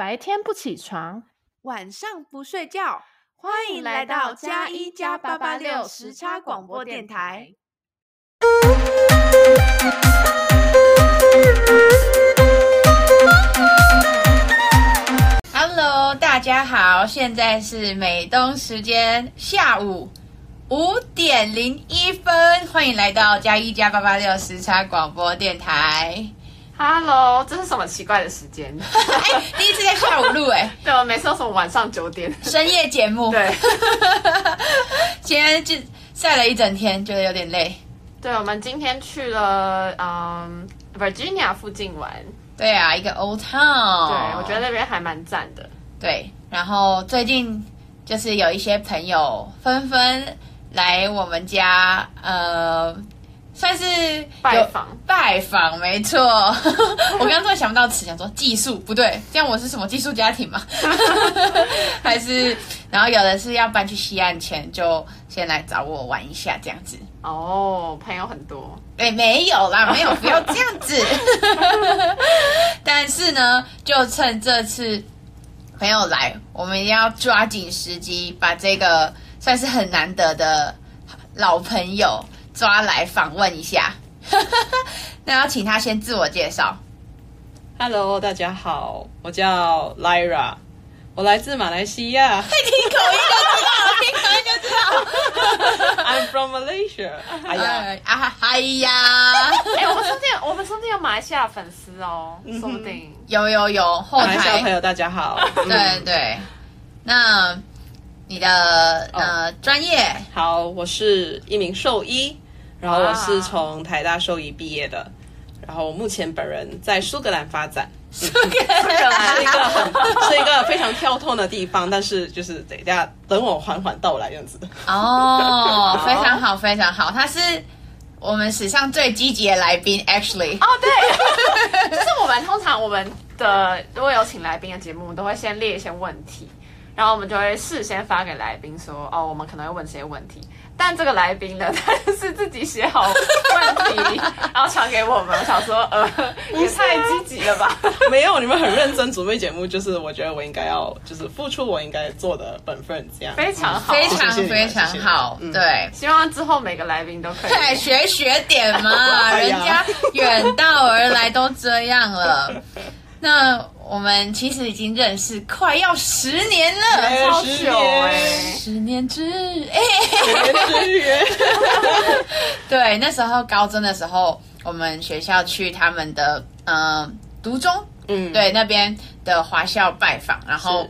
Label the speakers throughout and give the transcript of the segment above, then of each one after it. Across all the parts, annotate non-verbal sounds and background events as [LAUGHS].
Speaker 1: 白天不起床，
Speaker 2: 晚上不睡觉，欢迎来到加一加八八六时差广播电台。
Speaker 3: Hello，大家好，现在是美东时间下午五点零一分，欢迎来到加一加八八六时差广播电台。
Speaker 1: Hello，这是什么奇怪的时间？
Speaker 3: 哎，第一次在下午录哎。[LAUGHS]
Speaker 1: 对，我每次都是晚上九点
Speaker 3: 深夜节目。
Speaker 1: 对，[LAUGHS]
Speaker 3: 今天就晒了一整天，觉得有点累。
Speaker 1: 对，我们今天去了嗯 Virginia 附近玩。
Speaker 3: 对啊，一个 Old Town。
Speaker 1: 对，我觉得那边还蛮赞的。
Speaker 3: 对，然后最近就是有一些朋友纷纷来我们家，呃。算是
Speaker 1: 拜访，
Speaker 3: 拜访没错。[LAUGHS] 我刚刚突然想不到词，想说寄宿不对，这样我是什么寄宿家庭吗？[LAUGHS] 还是然后有的是要搬去西岸前就先来找我玩一下这样子。
Speaker 1: 哦，朋友很多。
Speaker 3: 对，没有啦，[LAUGHS] 没有，不要这样子。但是呢，就趁这次朋友来，我们一定要抓紧时机，把这个算是很难得的老朋友。抓来访问一下，[LAUGHS] 那要请他先自我介绍。
Speaker 4: Hello，大家好，我叫 Lyra，我来自马来西亚。[LAUGHS]
Speaker 3: 听口音就知道，听口音就知道。
Speaker 4: I'm from Malaysia。哎呀，
Speaker 3: 啊，哎呀，
Speaker 1: 哎，我们说不定，我们说不定有马来西亚粉丝哦，说不定
Speaker 3: 有有有。后台
Speaker 4: 西亚朋友大家好，
Speaker 3: 对对，那你的呃专业？
Speaker 4: 好，我是一名兽医。然后我是从台大兽医毕业的，然后目前本人在苏格兰发展。
Speaker 3: 苏格兰 [LAUGHS]
Speaker 4: 是一个很是一个非常跳痛的地方，但是就是等一下等我缓缓到来这样子。
Speaker 3: 哦，[LAUGHS] 非常好，非常好，他是我们史上最积极的来宾，actually。
Speaker 1: 哦，对，[LAUGHS] 就是我们通常我们的如果有请来宾的节目，都会先列一些问题，然后我们就会事先发给来宾说，哦，我们可能会问这些问题。但这个来宾呢，他是自己写好问题，然后传给我们。我想说，呃，[LAUGHS] 也太积极了吧？[LAUGHS]
Speaker 4: 没有，你们很认真准备节目，就是我觉得我应该要，就是付出我应该做的本分，这样
Speaker 1: 非常好，
Speaker 3: 非常非常好。对，
Speaker 1: 希望之后每个来宾都可以
Speaker 3: 学学点嘛，[LAUGHS] 人家远道而来都这样了。那我们其实已经认识快要十年了，
Speaker 1: 超久哎，
Speaker 3: 十年之哎，十年之缘。对，那时候高中的时候，我们学校去他们的嗯读中，嗯，对那边的华校拜访，然后，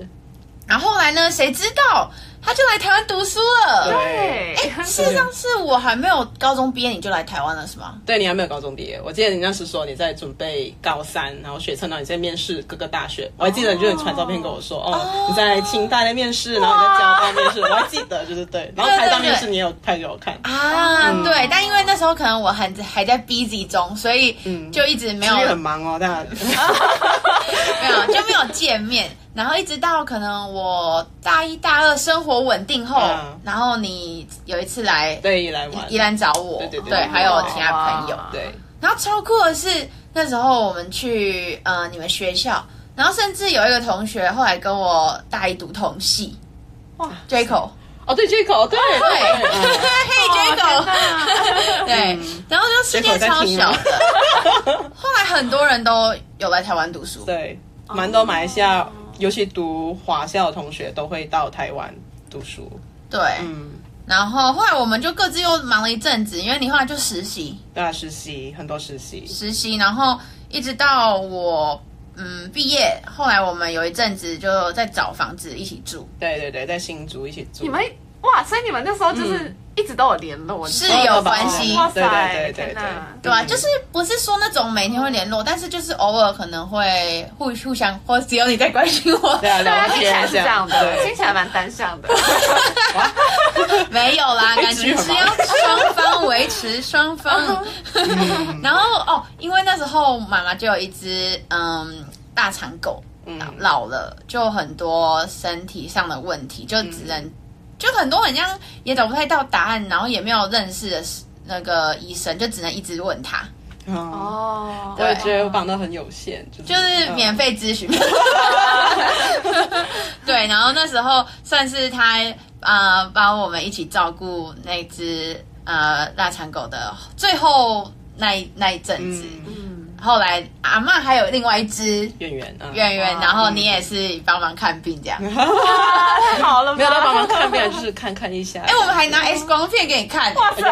Speaker 3: 然后后来呢，谁知道？他就来台湾读书了。
Speaker 1: 对，
Speaker 3: 哎，事实上是我还没有高中毕业，你就来台湾了，是吗？
Speaker 4: 对，你还没有高中毕业。我记得你那时说你在准备高三，然后学测，然后你在面试各个大学。我还记得，就是你传照片跟我说，哦，哦你在清大在面试，然后你在交大面试，我还记得，就是对。然后台大面试你也有拍给我看
Speaker 3: 啊，嗯、对。但因为那时候可能我还还在 busy 中，所以就一直没有。
Speaker 4: 嗯、很忙哦，但 [LAUGHS]
Speaker 3: 没有就没有见面。然后一直到可能我大一大二生活稳定后，嗯、然后你有一次来
Speaker 4: 对宜兰玩，
Speaker 3: 宜兰找我，对对对，对，还有其他朋友，
Speaker 4: 对。
Speaker 3: 然后超酷的是那时候我们去呃你们学校，然后甚至有一个同学后来跟我大一读同系，哇，Jaco，
Speaker 4: 哦对 Jaco，对。对，
Speaker 3: 嘿 Jaco，对，[LAUGHS] [LAUGHS] 然后就世界超小的，[LAUGHS] 后来很多人都有来台湾读书，
Speaker 4: 对，蛮多马来西亚。尤其读华校的同学都会到台湾读书，
Speaker 3: 对，嗯，然后后来我们就各自又忙了一阵子，因为你后来就实习，
Speaker 4: 对啊，实习很多实习，
Speaker 3: 实习，然后一直到我嗯毕业，后来我们有一阵子就在找房子一起住，
Speaker 4: 对对对，在新竹一起住，
Speaker 1: 你们哇，所以你们那时候就是。嗯一直都有联络，
Speaker 3: 是有关系，
Speaker 1: 哇塞，
Speaker 4: 对对对对，
Speaker 3: 对啊，就是不是说那种每天会联络，但是就是偶尔可能会互互相，或只有你在关心我，
Speaker 1: 对啊，听起来是这样的，听起来蛮单向的，[LAUGHS]
Speaker 3: 没有啦，感情是要双方维持，双方，然后哦，因为那时候妈妈就有一只嗯大长狗，老了就很多身体上的问题，就只能。就很多很像也找不太到答案，然后也没有认识的那个医生，就只能一直问他。
Speaker 4: 哦，我也觉得我绑到很有限，
Speaker 3: 就是免费咨询。[LAUGHS] 对，然后那时候算是他呃帮我们一起照顾那只呃腊肠狗的最后那一那一阵子。嗯后来阿嬷还有另外一只圆圆，圆圆，然后你也是帮忙看病这样，
Speaker 1: 太 [LAUGHS] 好了，
Speaker 4: 没有来帮忙看病，就是看看一下。
Speaker 3: 哎，我们还拿 X 光片给你看，哇塞！[LAUGHS]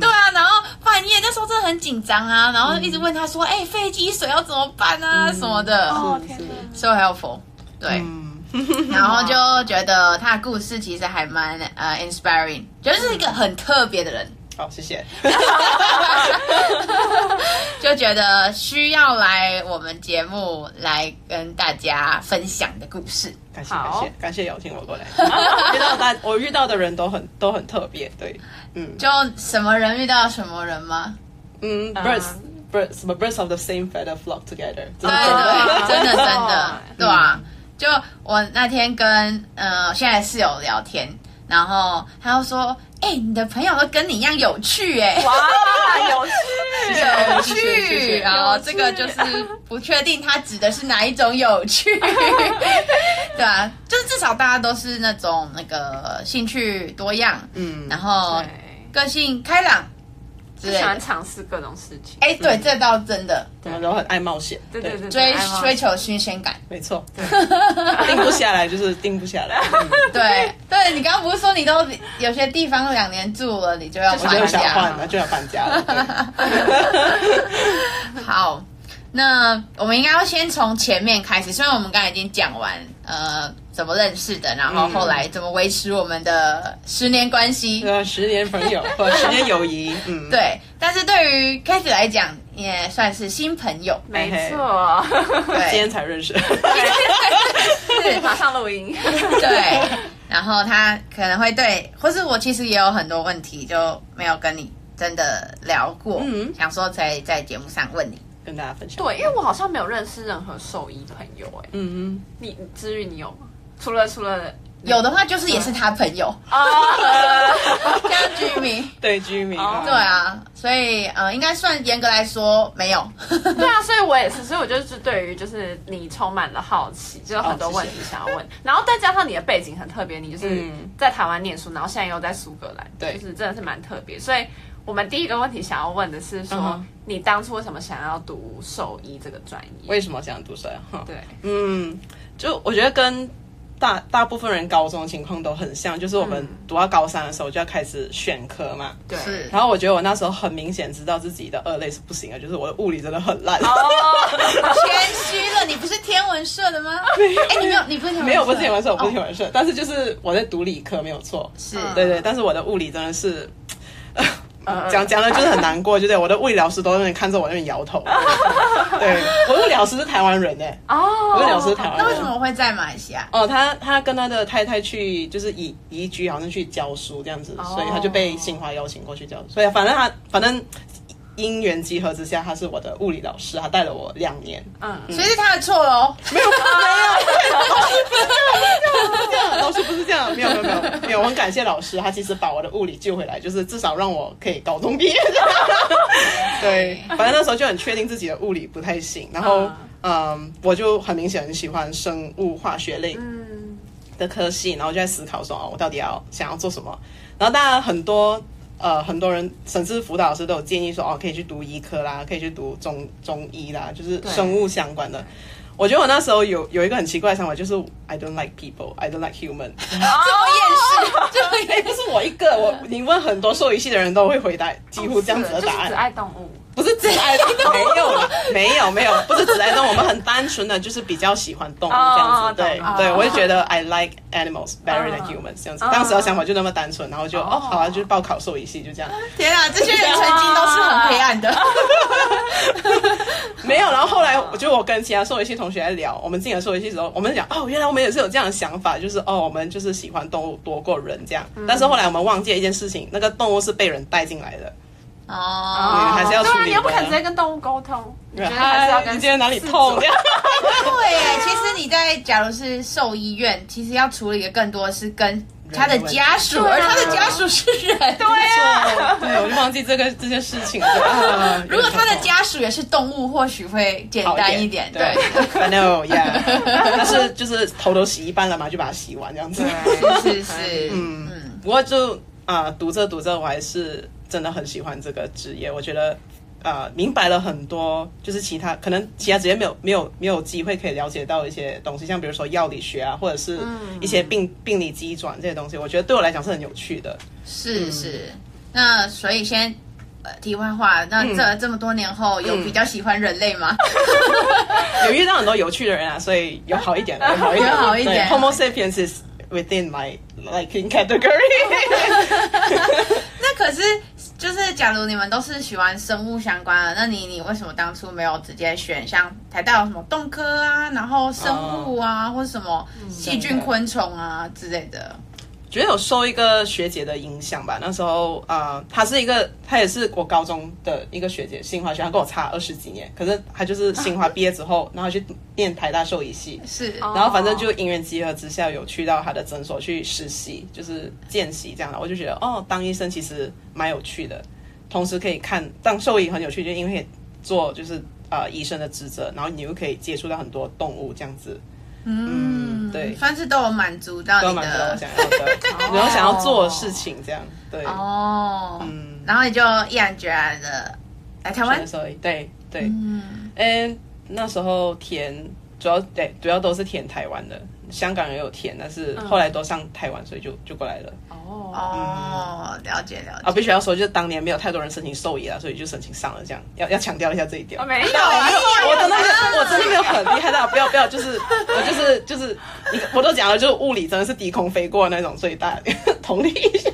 Speaker 3: 对啊，然后半夜那时候真的很紧张啊，然后一直问他说：“哎，肺积水要怎么办啊？什么的。”
Speaker 1: 哦天哪
Speaker 3: ，so helpful。对，[LAUGHS] 然后就觉得他的故事其实还蛮呃 inspiring，就是一个很特别的人。
Speaker 4: 好，谢谢。[LAUGHS]
Speaker 3: 就觉得需要来我们节目来跟大家分享的故事。
Speaker 4: 感谢感谢感谢邀请我过来。[LAUGHS] 遇到大我遇到的人都很都很特别，对，嗯。
Speaker 3: 就什么人遇到什么人吗？
Speaker 4: 嗯，birds birds 什么 birds of the same feather flock together。
Speaker 3: 对 [LAUGHS] 对，真的真的，对啊。就我那天跟呃现在室友聊天，然后他又说。哎、欸，你的朋友都跟你一样有趣哎！
Speaker 1: 哇，[LAUGHS] 有趣，
Speaker 3: 有趣。然后这个就是不确定他指的是哪一种有趣，[LAUGHS] 对啊，就是至少大家都是那种那个兴趣多样，嗯，然后个性开朗。
Speaker 1: 喜欢尝试各种事情，
Speaker 3: 哎，对，这倒真的，
Speaker 4: 对，然后很爱冒险，
Speaker 1: 对对对，
Speaker 3: 追追求新鲜感，
Speaker 4: 没错，[LAUGHS] 定不下来就是定不下来，[LAUGHS]
Speaker 3: 对。对，你刚刚不是说你都有些地方两年住了，你就要搬家。
Speaker 4: 了，就要搬家了，[LAUGHS]
Speaker 3: 好。那我们应该要先从前面开始，虽然我们刚才已经讲完，呃，怎么认识的，然后后来怎么维持我们的十年关系，
Speaker 4: 呃、嗯，十年朋友或 [LAUGHS] 十年友谊，嗯，
Speaker 3: 对。但是对于 Cathy 来讲，也算是新朋友，
Speaker 1: 没错，[LAUGHS]
Speaker 4: 对，今天才认识，[LAUGHS]
Speaker 1: 是马上录音，
Speaker 3: 对。然后他可能会对，或是我其实也有很多问题就没有跟你真的聊过，嗯，想说在在节目上问你。
Speaker 4: 跟大家分享。
Speaker 1: 对，因为我好像没有认识任何兽医朋友哎。嗯嗯。你至于你有吗？除了除了
Speaker 3: 有的话，就是也是他朋友啊，[LAUGHS] 像居民。
Speaker 4: 对居民。
Speaker 3: 对啊，所以呃，应该算严格来说没有。[LAUGHS]
Speaker 1: 对啊，所以我也是，所以我就是对于就是你充满了好奇，就有很多问题想要问。然后再加上你的背景很特别，你就是在台湾念书，然后现在又在苏格兰，对，就是真的是蛮特别。所以我们第一个问题想要问的是说。你当初为什么想要读兽医这个专业？
Speaker 4: 为什么想读兽医？
Speaker 1: 对，
Speaker 4: 嗯，就我觉得跟大大部分人高中的情况都很像，就是我们读到高三的时候就要开始选科嘛。
Speaker 1: 对。
Speaker 4: 然后我觉得我那时候很明显知道自己的二类是不行的，就是我的物理真的很烂。
Speaker 3: 哦，[LAUGHS] 谦虚了，你不是天文社的吗？哎，你没有，你不是天文社？
Speaker 4: 没有，不是天文社，我不是天文社，但是就是我在读理科没有错。
Speaker 3: 是
Speaker 4: 对对，但是我的物理真的是。讲讲的就是很难过，就对我的物理老师都在那边看着我那边摇头。[LAUGHS] 对，我物理老师是台湾人哎。哦。物理老师是台湾人。
Speaker 3: 那为什么会在马来西亚？
Speaker 4: 哦，他他跟他的太太去就是移移居，好像去教书这样子，所以他就被新华邀请过去教书。所以反正他反正。因缘集合之下，他是我的物理老师，他带了我两年。
Speaker 3: 嗯，所以是他的错喽？
Speaker 4: 没有，没有，老师不是这样，老师不是这样，没有，没有，没有，没有。我很感谢老师，他其实把我的物理救回来，就是至少让我可以高中毕业。对，反正那时候就很确定自己的物理不太行，然后嗯，我就很明显很喜欢生物化学类的科系，然后就在思考说，哦，我到底要想要做什么？然后当然很多。呃，很多人甚至辅导老师都有建议说，哦，可以去读医科啦，可以去读中中医啦，就是生物相关的。我觉得我那时候有有一个很奇怪的想法，就是 I don't like people, I don't like human。[LAUGHS] 这么
Speaker 3: 厌世，[LAUGHS] 这么
Speaker 4: 也不是我一个，我你问很多兽医系的人都会回答几乎这样子的答案。
Speaker 1: 只爱动物。
Speaker 4: 不是只爱动物，没有没有没有，不是只爱动物，我们很单纯的就是比较喜欢动物这样子，对对，我就觉得 I like animals better than humans 这样子，当时的想法就那么单纯，然后就哦。好啊，就是报考兽医系就这样。
Speaker 3: 天啊，这些人曾经都是很黑暗的。[LAUGHS]
Speaker 4: 没有，然后后来我就我跟其他兽医系同学在聊，我们进了兽医系之后，我们讲哦，原来我们也是有这样的想法，就是哦，我们就是喜欢动物多过人这样，但是后来我们忘记了一件事情，那个动物是被人带进来的。哦，还是要处理。
Speaker 1: 你又不可能直接跟动物沟通，你觉得还是要跟？
Speaker 4: 你今天哪里痛？对，
Speaker 3: 其实你在假如是兽医院，其实要处理的更多是跟他的家属，而他的家属是人。
Speaker 1: 对呀，
Speaker 4: 对，我就忘记这个这件事情了。[LAUGHS]
Speaker 3: 如果他的家属也是动物，或许会简单一点。对
Speaker 4: ，I know，yeah。[LAUGHS] 但是就是头都洗一半了嘛，就把它洗完这样子。
Speaker 3: 是是是，
Speaker 4: 嗯嗯。不过就啊，读着读着，我还是真的很喜欢这个职业。我觉得。呃，明白了很多，就是其他可能其他职业没有没有没有机会可以了解到一些东西，像比如说药理学啊，或者是一些病、嗯、病理机转这些东西，我觉得对我来讲是很有趣的。
Speaker 3: 是是，那所以先呃题外话，那这、嗯、这么多年后有比较喜欢人类吗？[LAUGHS]
Speaker 4: 有遇到很多有趣的人啊，所以有好一点，[LAUGHS] 有好一点，
Speaker 3: 有好一点。
Speaker 4: Homo sapiens is within my liking category。[LAUGHS]
Speaker 3: 那可是。就是，假如你们都是喜欢生物相关的，那你你为什么当初没有直接选像台大有什么动科啊，然后生物啊，或者什么细菌、昆虫啊之类的？
Speaker 4: 觉得有受一个学姐的影响吧。那时候啊，她、呃、是一个，她也是我高中的一个学姐，新华学，她跟我差二十几年。可是她就是新华毕业之后，然后去念台大兽医系，
Speaker 3: 是，
Speaker 4: 然后反正就因缘际合之下，有去到她的诊所去实习，就是见习这样的。我就觉得哦，当医生其实蛮有趣的，同时可以看当兽医很有趣，就因为做就是呃医生的职责，然后你又可以接触到很多动物这样子。
Speaker 3: 嗯，
Speaker 4: 嗯，对，
Speaker 3: 算是都有满足到你的。
Speaker 4: 我想要的，[LAUGHS] 然后想要做的事情，这样，对，
Speaker 3: 哦，嗯，然后你就毅然决然的来台湾，
Speaker 4: 对对，嗯，哎，那时候填主要对主要都是填台湾的。香港也有填，但是后来都上台湾，所以就就过来了。
Speaker 3: 哦哦，了解了解。
Speaker 4: 啊，必须要说，就是当年没有太多人申请兽医啊，所以就申请上了。这样要要强调一下这一点。
Speaker 1: 没有，
Speaker 4: 我真的我真的没有很厉害的，不要不要，就是我就是就是，我都讲了，就是物理真的是低空飞过那种，所以大家同理一下。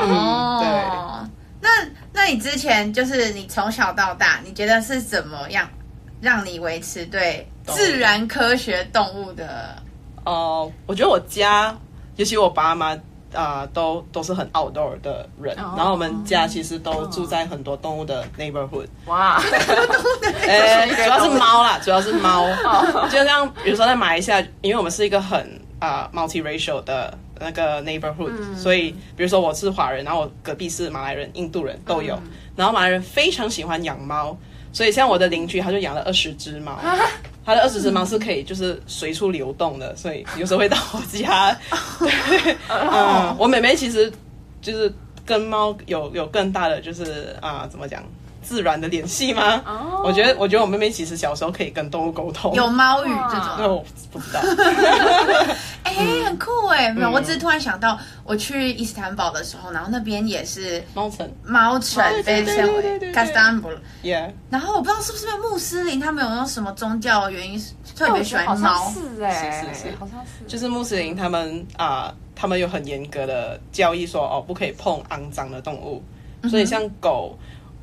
Speaker 3: 哦，对。那那你之前就是你从小到大，你觉得是怎么样让你维持对自然科学动物的？
Speaker 4: 哦，uh, 我觉得我家，尤其我爸妈啊、呃，都都是很 outdoor 的人。Oh. 然后我们家其实都住在很多动物的 neighborhood。
Speaker 1: 哇，[LAUGHS]
Speaker 4: 呃，主要是猫啦，主要是猫。Oh. 就像比如说在马来西亚，因为我们是一个很啊、呃、multiracial 的那个 neighborhood，、嗯、所以比如说我是华人，然后我隔壁是马来人、印度人都有。嗯、然后马来人非常喜欢养猫，所以像我的邻居他就养了二十只猫。他的二十只猫是可以就是随处流动的，所以有时候会到我家。[LAUGHS] 对，嗯，我妹妹其实就是跟猫有有更大的就是啊、呃，怎么讲？自然的联系吗？Oh. 我觉得，我觉得我妹妹其实小时候可以跟动物沟通，
Speaker 3: 有猫语这种，
Speaker 4: 那我不知道。[LAUGHS]
Speaker 3: 哎、欸，很酷哎！没有、嗯，我只是突然想到，我去伊斯坦堡的时候，然后那边也是
Speaker 4: 猫城，
Speaker 3: 猫城被称为卡斯坦布。
Speaker 4: Yeah。
Speaker 3: 然后我不知道是不是穆斯林，他们有那种什么宗教原因特别喜欢猫？
Speaker 1: 是哎，
Speaker 4: 是是是，
Speaker 1: 好像是。
Speaker 4: 就是穆斯林他们啊、呃，他们有很严格的教义说，哦，不可以碰肮脏的动物，所以像狗。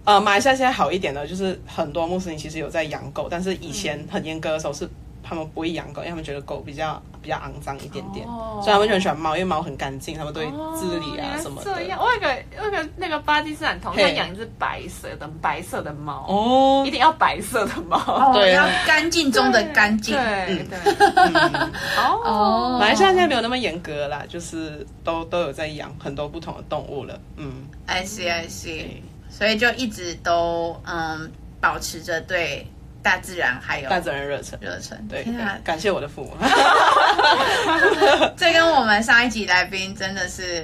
Speaker 4: 呃，马来西亚现在好一点的，就是很多穆斯林其实有在养狗，但是以前很严格的时候是他们不会养狗，因为他们觉得狗比较比较肮脏一点点，哦、所以他们就很喜欢猫，因为猫很干净，他们都会自理啊什么的。
Speaker 1: 这样，我有个有个那个巴基斯坦同学养一只白色的白色的猫。
Speaker 4: 哦，
Speaker 1: 一定要白色的猫，
Speaker 3: 哦、对，要干净中的干净，
Speaker 1: 对对。[LAUGHS] 哦，
Speaker 4: 马来西亚现在没有那么严格啦，就是都都有在养很多不同的动物了。嗯
Speaker 3: ，I see I see。所以就一直都嗯保持着对大自然还有
Speaker 4: 大自然热忱。
Speaker 3: 热忱。
Speaker 4: 对，感谢我的父母。[LAUGHS]
Speaker 3: 这跟我们上一集来宾真的是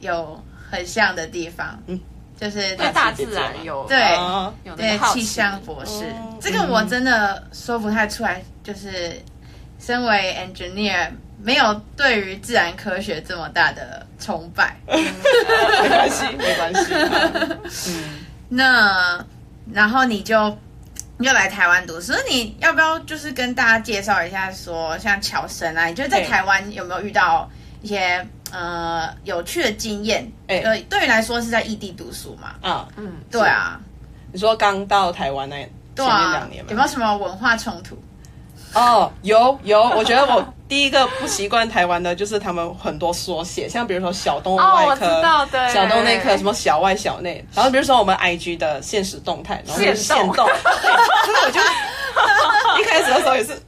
Speaker 3: 有很像的地方，嗯，就是
Speaker 1: 对大自然。有
Speaker 3: 对对气象博士，这个我真的说不太出来，就是身为 engineer。没有对于自然科学这么大的崇拜，[LAUGHS]
Speaker 4: 没关系，没关系。[LAUGHS]
Speaker 3: 嗯，那然后你就你就来台湾读书，所以你要不要就是跟大家介绍一下说，说像乔生啊，你觉得在台湾有没有遇到一些呃有趣的经验？呃，对于来说是在异地读书嘛？
Speaker 4: 啊，
Speaker 3: 嗯，对啊。
Speaker 4: 你说刚到台湾那前面两年，
Speaker 3: 有没有什么文化冲突？
Speaker 4: 哦，有有，我觉得我第一个不习惯台湾的就是他们很多缩写，像比如说小动物外科、
Speaker 1: 哦、
Speaker 4: 小动物内科，什么小外小内，然后比如说我们 IG 的现实动态，然后就是限动，所以我就一开始的时候也是，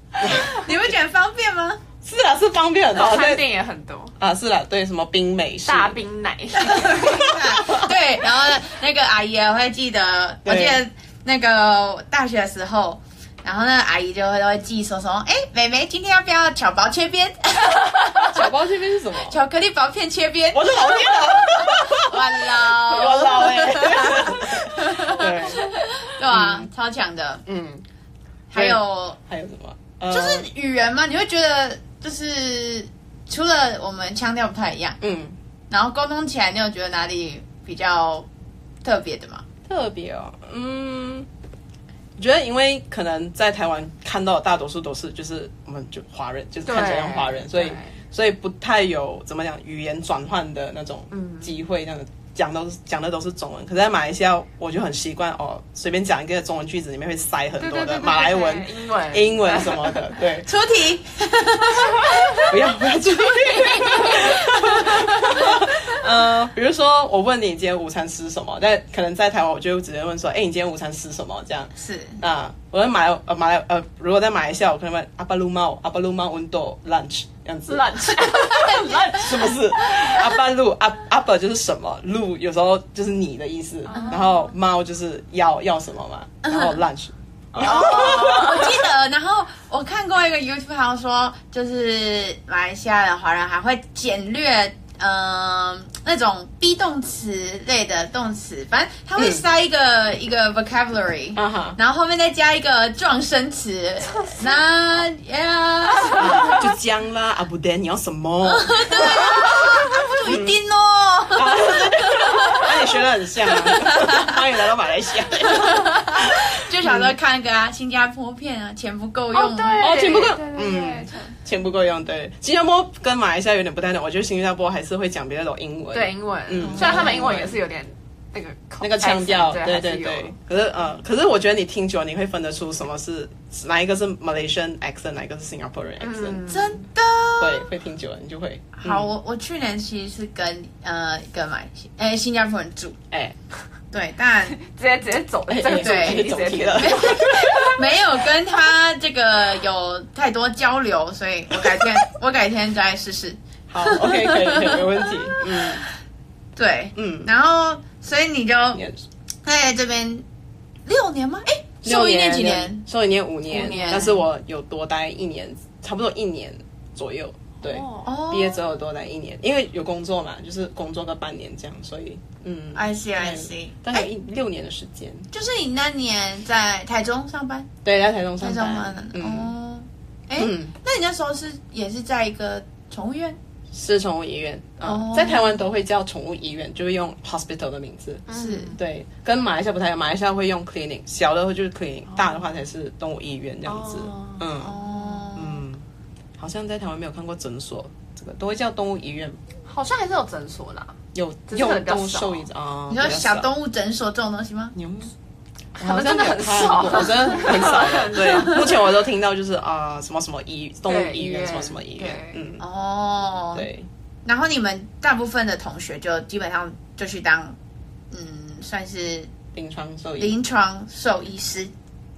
Speaker 3: 你会觉得方便吗？[LAUGHS]
Speaker 4: 是啊，是方便很多，
Speaker 1: 餐店也很多。
Speaker 4: 啊，是啦，对，什么冰美式。
Speaker 1: 大冰奶，[LAUGHS]
Speaker 3: 对，然后那个阿姨还会记得，我记得那个大学的时候，然后那个阿姨就会都会记说说，哎，妹妹今天要不要巧薄切边？[LAUGHS]
Speaker 4: 巧薄切边是什么？
Speaker 3: 巧克力薄片切边。
Speaker 4: 我的老天啊！
Speaker 3: 完了，
Speaker 4: 我老哎。对，
Speaker 3: 对啊，超强的。
Speaker 4: 嗯，
Speaker 3: 还有
Speaker 4: 还有什么？
Speaker 3: 就是语言嘛，你会觉得就是。除了我们腔调不太一样，嗯，然后沟通起来，你有觉得哪里比较特别的吗？
Speaker 4: 特别哦，嗯，我觉得因为可能在台湾看到的大多数都是就是我们就华人，就是看起来像华人，所以所以不太有怎么讲语言转换的那种机会，这样子。讲都讲的都是中文，可是在马来西亚我就很习惯哦，随便讲一个中文句子里面会塞很多的马来文、
Speaker 1: 英文、
Speaker 4: 英文什么的。对，
Speaker 3: 出题，
Speaker 4: 不要不要出题。[LAUGHS] 呃，比如说我问你今天午餐吃什么，但可能在台湾我就直接问说，哎，你今天午餐吃什么？这样
Speaker 3: 是
Speaker 4: 啊，我在马来呃马来呃，如果在马来西亚，我可能问阿巴鲁猫阿巴鲁猫温度 lunch。这样子
Speaker 1: ，lunch，[LAUGHS] [LAUGHS]
Speaker 4: 是不是？阿巴鲁阿阿巴就是什么？路有时候就是你的意思，然后猫就是要要什么嘛，然后 lunch。
Speaker 3: 哦，[LAUGHS] 我记得，然后我看过一个 YouTube，好像说就是马来西亚的华人还会简略。嗯，那种 be 动词类的动词，反正它会塞一个、嗯、一个 vocabulary，、uh huh. 然后后面再加一个撞声词，[LAUGHS] 那呀
Speaker 4: 就讲啦，阿布丹你要什么？[LAUGHS]
Speaker 3: 对不一定哦。[LAUGHS]
Speaker 4: 学的很像啊，[LAUGHS] 欢迎来到马来西亚。
Speaker 3: 就想说看个啊，新加坡片啊，钱不够用，
Speaker 1: 对，
Speaker 4: 哦，钱不够，嗯。钱不够用，对。新加坡跟马来西亚有点不太同，我觉得新加坡还是会讲别的种英文，
Speaker 1: 对英文，嗯，虽然他们英文也是有点那个
Speaker 4: 那个腔调，对对对。可是呃，可是我觉得你听久了，你会分得出什么是哪一个是 Malaysian accent，哪一个是 Singaporean accent，
Speaker 3: 真的
Speaker 4: 会会听久了，你就会。
Speaker 3: 好，我我去年其实是跟呃跟马来西亚，哎，新加坡人住，哎。[LAUGHS] 对，但 [LAUGHS]
Speaker 1: 直接直接走，对，
Speaker 4: 直接走题了。
Speaker 3: 没有跟他这个有太多交流，所以我改天我改天再试试。
Speaker 4: 好，OK，可以，可以，没问题。嗯，
Speaker 3: 对，嗯，然后所以你就在这边六年吗？哎，兽医念几年？
Speaker 4: 兽医念五年，但是我有多待一年，差不多一年左右。对，毕业之后多待一年，因为有工作嘛，就是工作个半年这样，所以嗯
Speaker 3: ，I see I see，
Speaker 4: 大概一六年的时间。
Speaker 3: 就是你那年在台中上班？
Speaker 4: 对，在台中上班。
Speaker 3: 哦，哎，那你那时候是也是在一个宠物院？
Speaker 4: 是宠物医院啊，在台湾都会叫宠物医院，就是用 hospital 的名字。
Speaker 3: 是
Speaker 4: 对，跟马来西亚不太一样，马来西亚会用 clinic，小的话就是 clinic，大的话才是动物医院这样子。嗯。好像在台湾没有看过诊所，这个都会叫动物医院。
Speaker 1: 好像还是有诊所啦，
Speaker 4: 有有动物兽医啊。
Speaker 3: 你说小动物诊所这种东西吗？
Speaker 4: 有，
Speaker 1: 好像真的很少，
Speaker 4: 我真的很少。对，[LAUGHS] 目前我都听到就是啊，什么什么医动物医院，什么什么医院。嗯，
Speaker 3: 哦，对。然后你们大部分的同学就基本上就去当，嗯，算是
Speaker 4: 临床兽医，
Speaker 3: 临床兽医师。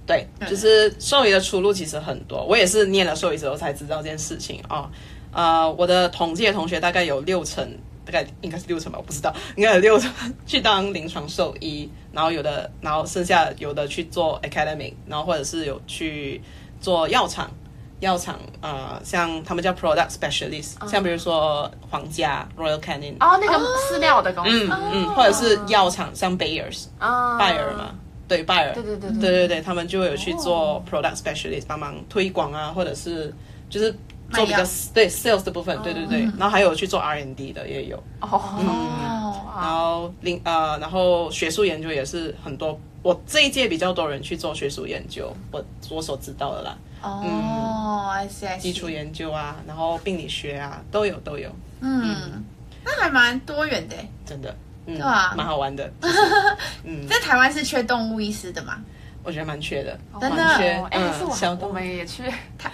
Speaker 4: 对，就是兽医的出路其实很多。我也是念了兽医之后才知道这件事情啊。呃，我的统计的同学大概有六成，大概应该是六成吧，我不知道，应该有六成去当临床兽医，然后有的，然后剩下有的去做 academic，然后或者是有去做药厂，药厂呃，像他们叫 product specialist，、嗯、像比如说皇家 Royal Canin
Speaker 1: 哦，那个饲料的公司，
Speaker 4: 嗯嗯，或者是药厂像 Bayers 啊，拜耳嘛。对，拜耳，对对对对。对对，他们就会有去做 product specialist，帮忙推广啊，或者是就是做比较对 sales 的部分，对对对，然后还有去做 R N D 的也有。哦，嗯，然后另呃，然后学术研究也是很多，我这一届比较多人去做学术研究，我我所知道的啦，
Speaker 3: 哦，I see I see，
Speaker 4: 基础研究啊，然后病理学啊，都有都有，
Speaker 3: 嗯，那还蛮多元的，
Speaker 4: 真的。
Speaker 3: 对啊，
Speaker 4: 蛮好玩的。[LAUGHS]
Speaker 3: 嗯，在台湾是缺动物医师的吗？
Speaker 4: 我觉得蛮缺的，
Speaker 3: 真的。
Speaker 1: 哎，是我，我们也去 [LAUGHS] 台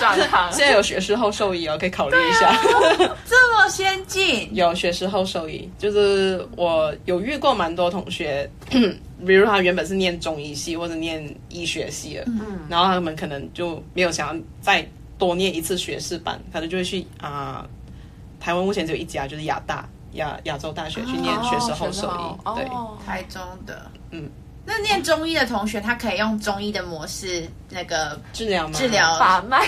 Speaker 1: 转行。
Speaker 4: 现在有学士后兽医哦，可以考虑一下。[LAUGHS]
Speaker 3: 这么先进？
Speaker 4: 有学士后兽医，就是我有遇过蛮多同学，[CLEARS THROAT] 比如他原本是念中医系或者念医学系的，嗯，然后他们可能就没有想要再多念一次学士班，可能就会去啊、呃。台湾目前只有一家，就是亚大亚亚洲大学去念学士后兽医，
Speaker 1: 哦、
Speaker 4: 对，
Speaker 3: 台中的，
Speaker 4: 嗯。
Speaker 3: 那念中医的同学，他可以用中医的模式那个
Speaker 4: 治疗吗？
Speaker 3: 治疗
Speaker 1: 把脉。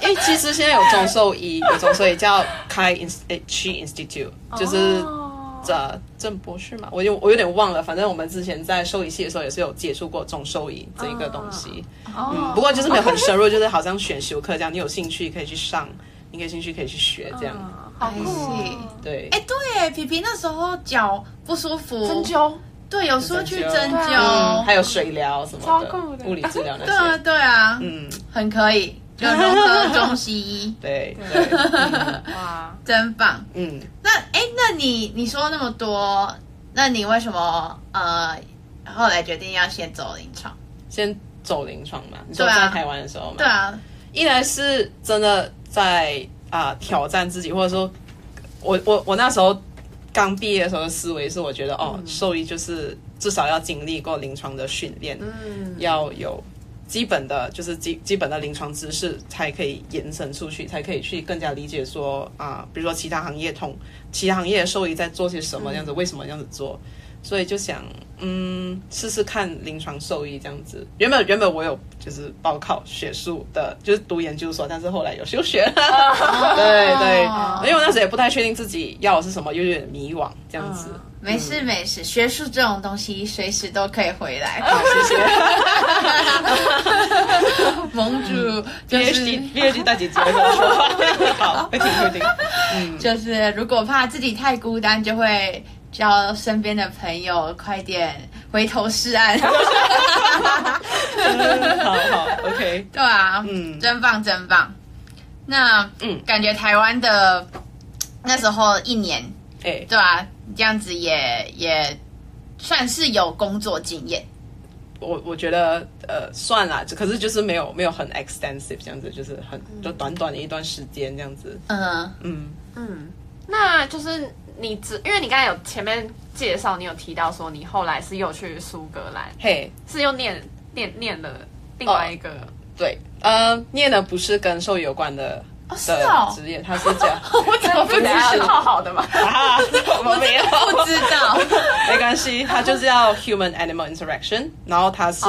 Speaker 4: 哎、欸，其实现在有中兽医，[LAUGHS] 有中兽医叫 Chi Institute，就是这郑博士嘛，我有我有点忘了。反正我们之前在兽医系的时候也是有接触过中兽医这一个东西。
Speaker 1: 哦、
Speaker 4: 嗯，不过就是没有很深入，就是好像选修课这样，你有兴趣可以去上，你有兴趣可以去学这样。
Speaker 1: 好酷、
Speaker 3: 哦。
Speaker 4: 对。
Speaker 3: 哎、欸，对，皮皮那时候脚不舒服，
Speaker 1: 针灸。
Speaker 3: 对，有说去针灸，
Speaker 4: 嗯，还有水疗什么的，
Speaker 1: 超酷的
Speaker 4: 物理治疗那些。[LAUGHS]
Speaker 3: 对啊，对啊，
Speaker 4: 嗯，
Speaker 3: 很可以，就融合中西医。
Speaker 4: 对 [LAUGHS] 对，对
Speaker 1: 嗯、哇，
Speaker 3: 真棒。
Speaker 4: 嗯，
Speaker 3: 那哎，那你你说那么多，那你为什么呃后来决定要先走临床？
Speaker 4: 先走临床嘛？你说在台湾的时候嘛？
Speaker 3: 对啊，
Speaker 4: 一来是真的在啊、呃、挑战自己，或者说我我我那时候。刚毕业的时候的思维是，我觉得哦，兽医就是至少要经历过临床的训练，嗯，要有基本的，就是基基本的临床知识，才可以延伸出去，才可以去更加理解说啊、呃，比如说其他行业同其他行业的兽医在做些什么样子，为什么这样子做。所以就想，嗯，试试看临床兽医这样子。原本原本我有就是报考学术的，就是读研究所，但是后来有休学了。Oh. [LAUGHS] 对对，因为我那时也不太确定自己要的是什么，又有点迷惘这样子。
Speaker 3: Oh. 没事没事，学术这种东西随时都可以回来。
Speaker 4: 好，谢
Speaker 3: 谢。盟主，PhD
Speaker 4: PhD 大姐姐说话。[LAUGHS] 好，会听会听。嗯，
Speaker 3: 就是如果怕自己太孤单，就会。叫身边的朋友快点回头是岸。
Speaker 4: 好好，[LAUGHS] OK。
Speaker 3: 对啊，
Speaker 4: 嗯，
Speaker 3: 真棒真棒。那嗯，感觉台湾的那时候一年，哎、欸，对啊，这样子也也算是有工作经验。
Speaker 4: 我我觉得呃算了，可是就是没有没有很 extensive 这样子，就是很就短短的一段时间这样子。
Speaker 3: 嗯
Speaker 1: 嗯嗯，那就是。你只因为你刚才有前面介绍，你有提到说你后来是又去苏格兰，
Speaker 4: 嘿
Speaker 1: 是又念念念了另外一个，oh,
Speaker 4: 对，呃，念的不是跟兽医有关的。
Speaker 3: 哦，是哦，
Speaker 4: 职业他是这样，[LAUGHS]
Speaker 3: 我怎么不知道？
Speaker 1: 好好的嘛，
Speaker 4: 啊，我没有
Speaker 3: 不知道，
Speaker 4: 没关系，他就是要 human animal interaction，然后他是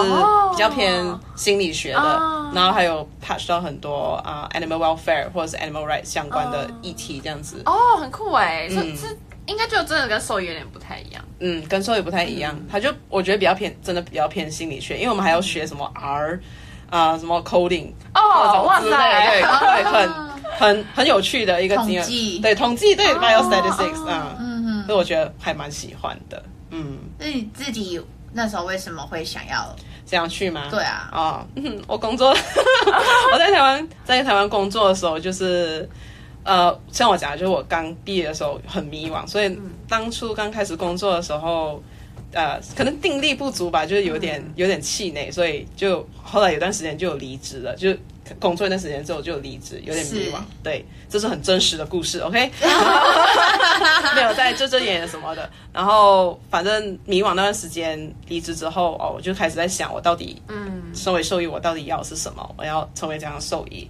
Speaker 4: 比较偏心理学的，然后还有 touch 到很多啊 animal welfare 或者是 animal rights 相关的议题这样子。
Speaker 1: 哦，很酷哎，是是，应该就真的跟兽医有点不太一样。
Speaker 4: 嗯，跟兽医不太一样，他就我觉得比较偏，真的比较偏心理学，因为我们还要学什么 R。啊，什么 coding
Speaker 1: 哦，哇塞，
Speaker 4: 对 [LAUGHS] 对，很很很有趣的一个经验，对统计，对 biostatistics 啊，嗯嗯，所以我觉得还蛮喜欢的，嗯。
Speaker 3: 那你自己那时候为什么会想要？
Speaker 4: 这样去吗？
Speaker 3: 对啊，
Speaker 4: 啊，[LAUGHS] 我工作，[LAUGHS] 我在台湾在台湾工作的时候，就是呃，像我讲的，就是我刚毕业的时候很迷惘，所以当初刚开始工作的时候。呃，可能定力不足吧，就是有点有点气馁，所以就后来有段时间就有离职了，就工作一段时间之后就离职，有点迷惘。对，这是很真实的故事，OK？[LAUGHS] [LAUGHS] 没有在遮遮掩掩什么的。然后反正迷惘那段时间离职之后，哦，我就开始在想，我到底，嗯，身为兽医，我到底要是什么？我要成为这样的兽医。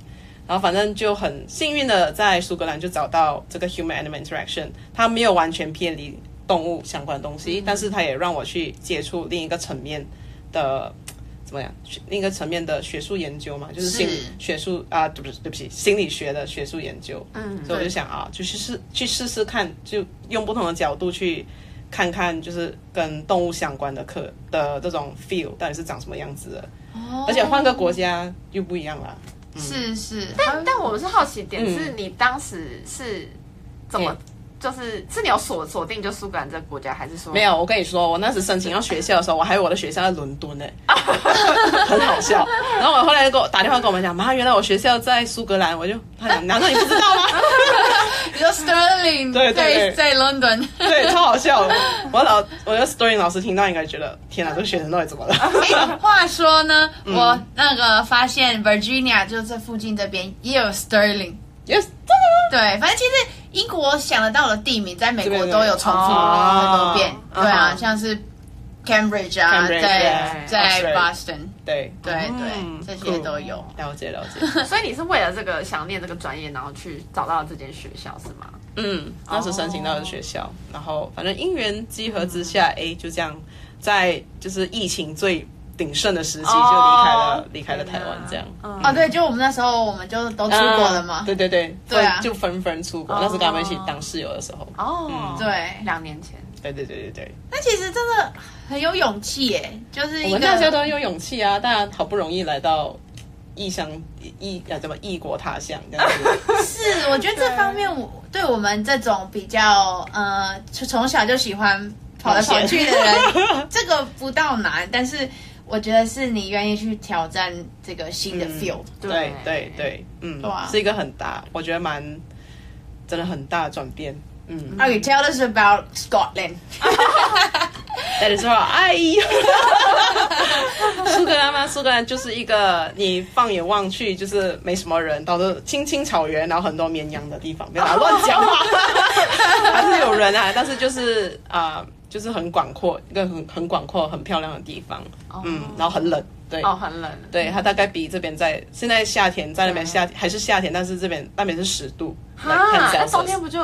Speaker 4: 然后反正就很幸运的在苏格兰就找到这个 human animal interaction，它没有完全偏离。动物相关的东西，但是它也让我去接触另一个层面的怎么样？另一个层面的学术研究嘛，就是心学术啊，对不对不起，心理学的学术研究。嗯，所以我就想啊，就去试去试试看，就用不同的角度去看看，就是跟动物相关的课的这种 feel 到底是长什么样子的。哦，而且换个国家又不一样了。
Speaker 3: 嗯、是是，
Speaker 1: 但但我们是好奇点是你当时是怎么？就是是你有锁锁定就苏格兰这个国家，还是说
Speaker 4: 没有？我跟你说，我那时申请要学校的时候，我还有我的学校在伦敦呢，[LAUGHS] 很好笑。然后我后来给我打电话跟我们讲，妈，原来我学校在苏格兰，我就他讲，难道你不知道吗？[LAUGHS]
Speaker 3: 你说 Sterling [LAUGHS]
Speaker 4: 对对
Speaker 3: 在伦敦，
Speaker 4: 对，超好笑。我老我的 Sterling 老师听到应该觉得，天哪，这个学生到底怎么了？
Speaker 3: 欸、话说呢，我那个发现 Virginia 就这附近这边也有 Sterling。
Speaker 4: Yes，
Speaker 3: 对，反正其实英国想得到的地名，在美国都有重复很多遍。对啊，像是 Cambridge 啊，在在 Boston，
Speaker 4: 对。
Speaker 3: 对
Speaker 4: 嗯。
Speaker 3: 对，这些都有。
Speaker 4: 了解了解。[LAUGHS]
Speaker 1: 所以你是为了这个想念这个专业，然后去找到这间学校是吗？
Speaker 4: 嗯，当时申请到的学校，然后反正因缘机合之下，哎，就这样在就是疫情最鼎盛的时期就离开了离开了台湾，这样。
Speaker 3: 哦，对，就我们那时候我们就都出国了嘛。
Speaker 4: 对对对，
Speaker 3: 对啊，
Speaker 4: 就纷纷出国。那是跟他们一起当室友的时候。
Speaker 1: 哦，
Speaker 3: 对，
Speaker 1: 两年前。
Speaker 4: 对对对对对。
Speaker 3: 那其实真的很有勇气耶，就是
Speaker 4: 我们大家都很有勇气啊，大家好不容易来到。异乡异啊，怎么异国他乡这样子？[LAUGHS]
Speaker 3: 是，我觉得这方面我对我们这种比较呃，从小就喜欢跑来跑去的人，这个不到难。但是我觉得是你愿意去挑战这个新的 field，
Speaker 4: 嗯、对对对，嗯，哇是一个很大，我觉得蛮真的很大的转变。嗯
Speaker 3: ，Are you tell us about Scotland？
Speaker 4: 那你说，哎呀，苏格兰吗？苏格兰就是一个你放眼望去就是没什么人，到处青青草原，然后很多绵羊的地方，不要乱讲话，[LAUGHS] 还是有人啊，但是就是啊、呃，就是很广阔，一个很很广阔、很漂亮的地方，嗯，然后很冷，对，
Speaker 1: 哦，很冷，
Speaker 4: 对，它大概比这边在现在夏天在那边夏还是夏天，但是这边那边是十度，
Speaker 1: 啊，那冬天不就？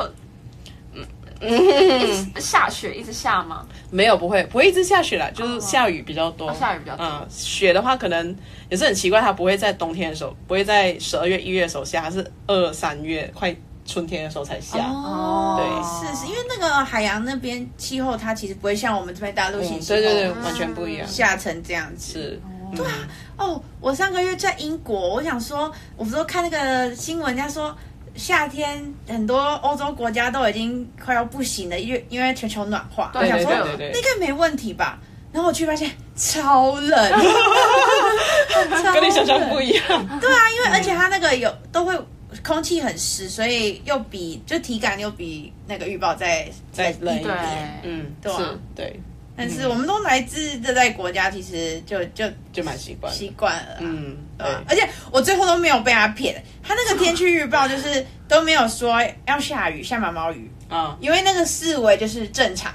Speaker 1: 嗯，[LAUGHS] 下雪一直下吗？
Speaker 4: 没有，不会，不会一直下雪啦，就是下雨比较多。
Speaker 1: 哦、下雨比较多。
Speaker 4: 嗯，雪的话可能也是很奇怪，它不会在冬天的时候，不会在十二月、一月的时候下，它是二三月快春天的时候才下。
Speaker 3: 哦，对，是是，因为那个海洋那边气候，它其实不会像我们这边大陆型气候，
Speaker 4: 对对对，完全不一样，
Speaker 3: 下成这样子。
Speaker 4: 是，
Speaker 3: 对啊。哦，我上个月在英国，我想说，我不是看那个新闻，人家说。夏天很多欧洲国家都已经快要不行了，因为因为全球暖化。
Speaker 4: 对，对，对，对，
Speaker 3: 我想说那个没问题吧，然后我去发现超冷，[LAUGHS]
Speaker 4: 超冷跟你想象不一样。
Speaker 3: 对啊，因为而且它那个有都会空气很湿，所以又比就体感又比那个预报再再冷一点。
Speaker 4: 嗯，
Speaker 3: 对啊，
Speaker 4: 对。
Speaker 3: 但是我们都来自热带国家，其实就就
Speaker 4: 就蛮习惯
Speaker 3: 习惯了。
Speaker 4: 嗯，
Speaker 3: 对。而且我最后都没有被他骗，他那个天气预报就是都没有说要下雨，下毛毛雨啊，因为那个四维就是正常，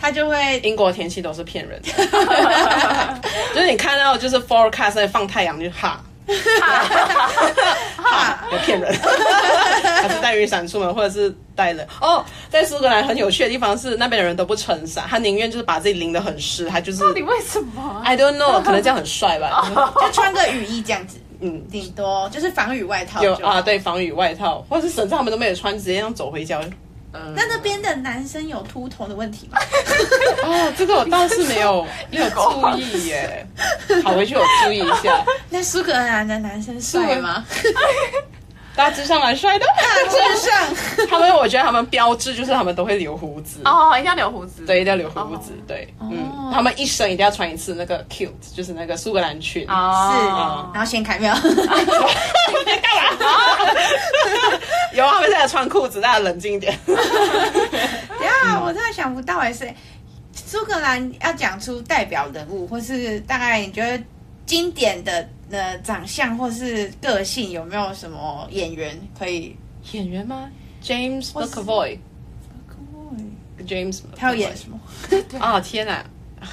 Speaker 3: 他就会。
Speaker 4: 英国天气都是骗人的，[LAUGHS] 就是你看到就是 forecast 在放太阳就哈。哈，我骗人，还是带雨伞出门，或者是带了哦。在苏格兰很有趣的地方是，那边的人都不撑伞，他宁愿就是把自己淋得很湿，他就是。
Speaker 1: 到底为什么
Speaker 4: ？I don't know，可能这样很帅吧，
Speaker 3: 就穿个雨衣这样子，嗯，顶多就是防雨外套。
Speaker 4: 有啊，对，防雨外套，或者是甚至他们都没有穿，直接这样走回家。
Speaker 3: 那那边的男生有秃头的问题吗？[LAUGHS]
Speaker 4: 哦，这个我倒是没有 [LAUGHS] 没有注意耶。好，回去我注意一下。[LAUGHS]
Speaker 3: 那苏格兰的男生帅吗？
Speaker 4: 大致上蛮帅的。
Speaker 3: 大致上，
Speaker 4: 他们我觉得他们标志就是他们都会留胡子。
Speaker 1: 哦，一定要留胡子。
Speaker 4: 对，一定要留胡子。对，嗯，他们一生一定要穿一次那个 cute，就是那个苏格兰裙。
Speaker 3: 哦，是，然后先开庙。
Speaker 4: 干嘛？[LAUGHS] 有他们现在穿裤子，大家冷静一点。[LAUGHS]
Speaker 3: 等下，我真的想不到哎，是苏格兰要讲出代表人物，或是大概你觉得经典的呃长相或是个性，有没有什么演员可以？
Speaker 4: 演员吗？James McAvoy。James，
Speaker 3: 他要演什么？[LAUGHS]
Speaker 4: 啊天哪，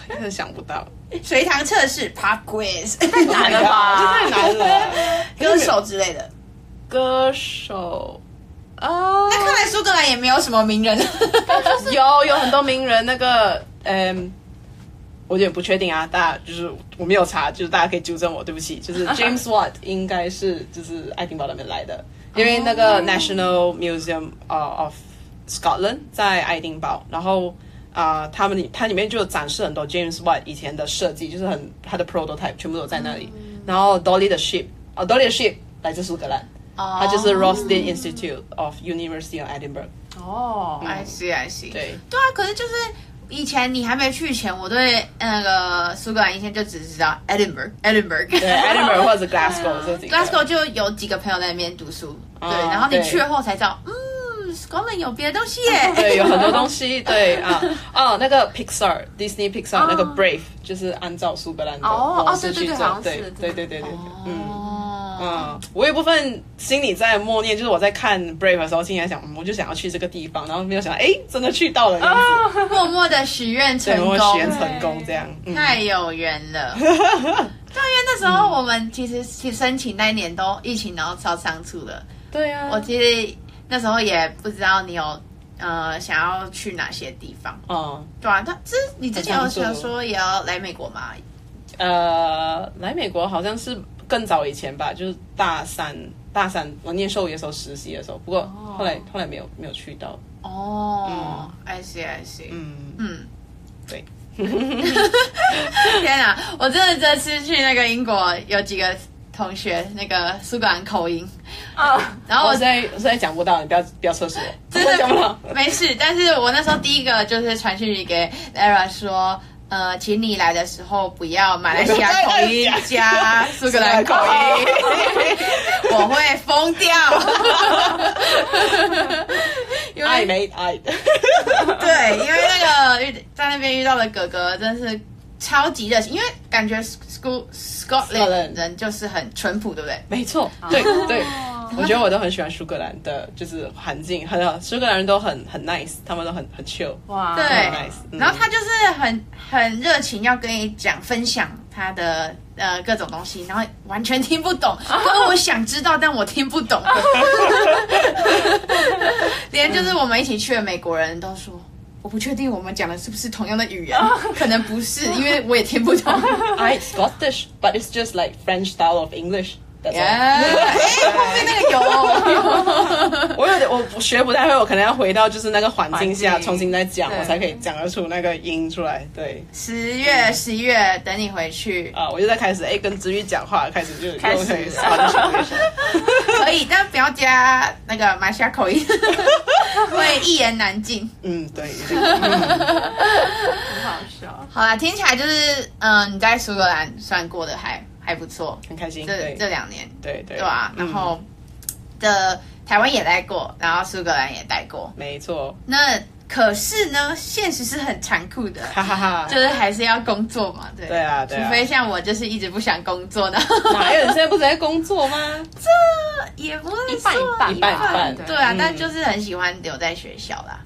Speaker 4: 真的想不到。
Speaker 3: 随堂测试 Pop Quiz
Speaker 1: 太难了吧？
Speaker 4: 太难了。[LAUGHS]
Speaker 3: 歌手之类的。
Speaker 4: 歌手。哦，
Speaker 3: 那看来苏格兰也没有什么名人，[LAUGHS]
Speaker 4: 有有很多名人。那个，嗯，我有点不确定啊，大家就是我没有查，就是大家可以纠正我，对不起。就是 James Watt 应该是就是爱丁堡那边来的，因为那个 National Museum of Scotland 在爱丁堡，然后啊，他们里它里面就展示很多 James Watt 以前的设计，就是很他的 prototype 全部都在那里。然后 Dolly the Ship，哦，Dolly the Ship 来自苏格兰。它就是 r o s t i n Institute of University of Edinburgh。
Speaker 1: 哦
Speaker 3: ，I see, I see。
Speaker 4: 对，
Speaker 3: 对啊，可是就是以前你还没去前，我对那个苏格兰以前就只知道 Edinburgh，Edinburgh。
Speaker 4: 对，[LAUGHS] Edinburgh 或者 Glasgow 这几个。
Speaker 3: Glasgow 就有几个朋友在那边读书，对，然后你去了后才知道，嗯，Scotland 有别的东西耶。[LAUGHS]
Speaker 4: 对，有很多东西。对啊，哦，那个 Pixar Disney Pixar 那个 Brave 就是按照苏格兰的哦，对对对，好像是。对对对对对，嗯。嗯，我有部分心里在默念，就是我在看 Brave 的时候，心里在想，我就想要去这个地方，然后没有想到，哎，真的去到了，
Speaker 3: 默默的许愿成功，
Speaker 4: 许愿成功，这样
Speaker 3: 太有缘了。[LAUGHS] 对，因为那时候我们其实去申请那一年都疫情，然后超仓促的。
Speaker 4: 对啊，
Speaker 3: 我其实那时候也不知道你有呃想要去哪些地方。
Speaker 4: 嗯，
Speaker 3: 对啊，他之你之前有想说也要来美国吗？
Speaker 4: 呃，来美国好像是。更早以前吧，就是大三，大三我念兽医的时候实习的时候，不过后来、oh. 后来没有没有去到。
Speaker 3: 哦、oh, 嗯、，I see I see，
Speaker 4: 嗯
Speaker 3: 嗯，
Speaker 4: 对。[LAUGHS]
Speaker 3: 天哪，我真的这次去那个英国，有几个同学那个苏格兰口音
Speaker 4: 啊，oh. 然后我现在现在讲不到，你不要不要测试我，真的讲不到，
Speaker 3: 没事。但是我那时候第一个就是传讯息给 Lara 说。呃，请你来的时候不要马来西亚口音加苏格兰口音，[LAUGHS] 我会疯掉。[LAUGHS]
Speaker 4: 爱没爱的，
Speaker 3: 对，因为那个遇在那边遇到的哥哥真是超级热情，因为感觉 School Scotland 人就是很淳朴，对不对？
Speaker 4: 没错，对对。我觉得我都很喜欢苏格兰的，就是环境，很好。苏格兰人都很很 nice，他们都很很 chill。
Speaker 3: 哇，对，nice。然后他就是很很热情，要跟你讲分享他的呃各种东西，然后完全听不懂。[LAUGHS] 我想知道，但我听不懂。[LAUGHS] 连就是我们一起去的美国人都说，我不确定我们讲的是不是同样的语言，[LAUGHS] 可能不是，因为我也听不懂。
Speaker 4: I Scottish, but it's just like French style of English.
Speaker 3: 耶！[LAUGHS] 哎，后面那个有，[LAUGHS]
Speaker 4: 我有点我学不太会，我可能要回到就是那个环境下重新再讲，我才可以讲得出那个音出来。对，
Speaker 3: 十月、十一月等你回去
Speaker 4: 啊，我就在开始哎跟子玉讲话，开始就开始 [LAUGHS]
Speaker 3: 可以，但不要加那个马来西亚口音，会一言难尽。
Speaker 4: 嗯，对，
Speaker 1: 很好笑。
Speaker 3: 好啦，听起来就是嗯，你在苏格兰算过得还。还不错，
Speaker 4: 很开心。
Speaker 3: 这这两年，
Speaker 4: 对对
Speaker 3: 对啊，然后的台湾也待过，然后苏格兰也待过，
Speaker 4: 没错。
Speaker 3: 那可是呢，现实是很残酷的，
Speaker 4: 哈哈哈，
Speaker 3: 就是还是要工作嘛，对
Speaker 4: 对啊，
Speaker 3: 除非像我，就是一直不想工作的。[LAUGHS]
Speaker 4: 哪有人现在不是在工作吗？
Speaker 3: 这也不是
Speaker 1: 一半一半
Speaker 4: 一半一半，
Speaker 3: 对啊，但就是很喜欢留在学校啦，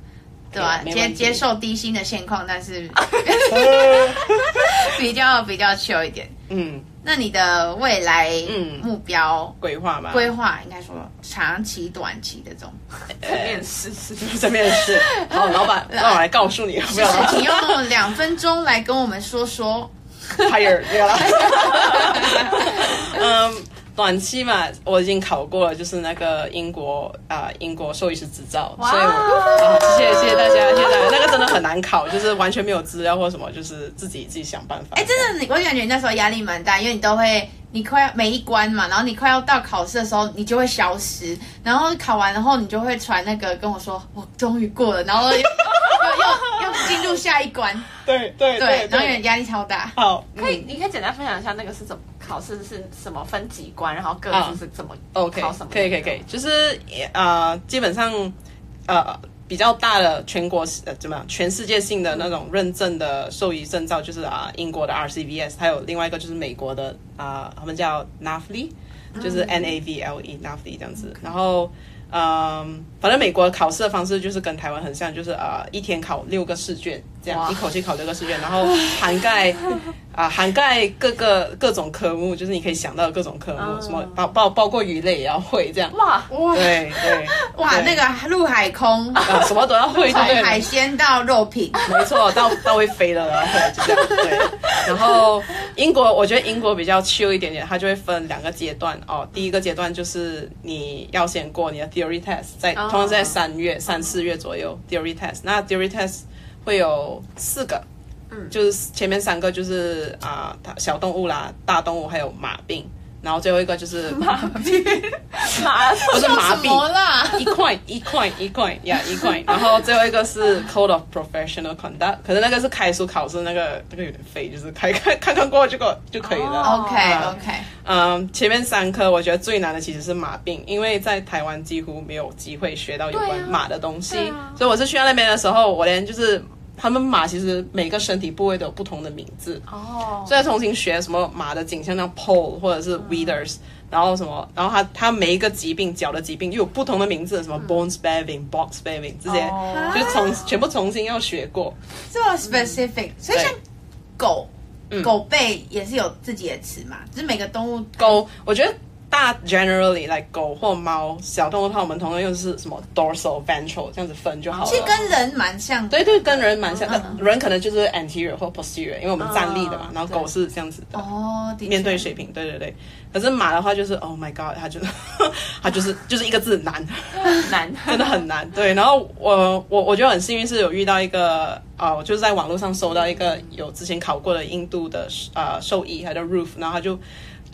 Speaker 3: 对吧？接接受低薪的现况，但是 [LAUGHS] [LAUGHS] 比较比较 chill 一点，嗯。那你的未来目标
Speaker 4: 规划吗？
Speaker 3: 规划应该说长期、短期的这种。
Speaker 1: 在面试是
Speaker 4: 在面试。好，[LAUGHS] 老板，让我来告诉你，不要。
Speaker 3: 请用两分钟来跟我们说说。
Speaker 4: Hire，对了。[LAUGHS] 嗯。短期嘛，我已经考过了，就是那个英国啊、呃，英国兽医师执照，所以我啊，谢谢谢谢大家，谢谢那个真的很难考，就是完全没有资料或什么，就是自己自己想办法。
Speaker 3: 哎，真的，你我感觉你那时候压力蛮大，因为你都会，你快要每一关嘛，然后你快要到考试的时候，你就会消失，然后考完然后你就会传那个跟我说，我终于过了，然后又又 [LAUGHS] 又，进入下一关。
Speaker 4: 对对对，
Speaker 3: 然后有压力超大。
Speaker 4: 好，
Speaker 1: 可以，你可以简单分享一下那个是怎么考试是什么分几关，然后各自是怎么考什么？
Speaker 4: 可以可以可以，就是呃，基本上呃比较大的全国呃怎么样，全世界性的那种认证的兽医证照，就是啊英国的 RCVS，还有另外一个就是美国的啊，他们叫 NAVLE，就是 N A V L E NAVLE 这样子，然后。嗯，反正美国考试的方式就是跟台湾很像，就是呃一天考六个试卷，这样一口气考六个试卷，然后 [LAUGHS] 涵盖啊、呃、涵盖各个各种科目，就是你可以想到的各种科目，什么包包包括鱼类也要会这样。
Speaker 1: 哇。哇，
Speaker 4: 对对，[LAUGHS]
Speaker 3: 哇那个陆海空 [LAUGHS]
Speaker 4: 啊什么都要会，从
Speaker 3: 海鲜到肉品，
Speaker 4: 没错，到到会飞的然后就这样对。然后英国，我觉得英国比较 chill 一点点，它就会分两个阶段哦。第一个阶段就是你要先过你的 theory test，在通常在三月三四月左右 theory test，那 theory test 会有四个。嗯就是前面三个就是啊、呃，小动物啦、大动物还有马病。然后最后一个就是 [LAUGHS]
Speaker 1: 马币，马
Speaker 4: 不是麻
Speaker 3: 什么啦？
Speaker 4: 痹，一块一块一块呀一块，然后最后一个是 Code of Professional Conduct，可是那个是开书考试，那个那个有点废，就是开看看看过就够就可以了。
Speaker 1: 哦。
Speaker 3: OK OK，
Speaker 4: 嗯，前面三科我觉得最难的其实是马病，因为在台湾几乎没有机会学到有关马的东西，
Speaker 1: 啊。
Speaker 4: 所以我是去到那边的时候，我连就是他们马其实每个身体部位都有不同的名字，
Speaker 1: 哦，
Speaker 4: 所以要重新学什么马的景象，像 pole 或者是 withers，、然后什么，然后它它每一个疾病脚的疾病又有不同的名字，什么 bone spavin、box spavin 这些，
Speaker 1: 哦。
Speaker 4: 就是从全部重新要学过。
Speaker 3: 这么 specific，所以像狗
Speaker 4: 嗯。
Speaker 3: 狗背也是有自己的词嘛，就是每个动物
Speaker 4: 狗，我觉得大 generally like 狗或猫小动物的话，我们通常用的是什么 dorsal、ventral 这样子分就好了。
Speaker 3: 其实跟人蛮像的。
Speaker 4: 对对，跟人蛮像的，
Speaker 3: 嗯
Speaker 4: 人可能就是 anterior 或 posterior，因为我们站立的嘛，
Speaker 1: 嗯
Speaker 4: 然后狗是这样子的。
Speaker 3: 哦，
Speaker 4: 面对水平，对对对。可是马的话就是，Oh my God，它就是 [LAUGHS] 它就是 [LAUGHS] 就是一个字难，
Speaker 1: 难，[LAUGHS]
Speaker 4: 真的很难。对，然后我我我觉得很幸运是有遇到一个啊，我就是在网络上搜到一个有之前考过的印度的呃兽医，他叫 Roof，然后他就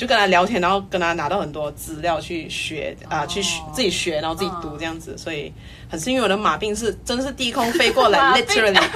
Speaker 4: 就跟他聊天，然后跟他拿到很多资料去学啊、去学自己学，然后自己读这样子，所以很幸运我的马病是真的是低空飞
Speaker 1: 过来，[LAUGHS]
Speaker 4: literally。[LAUGHS]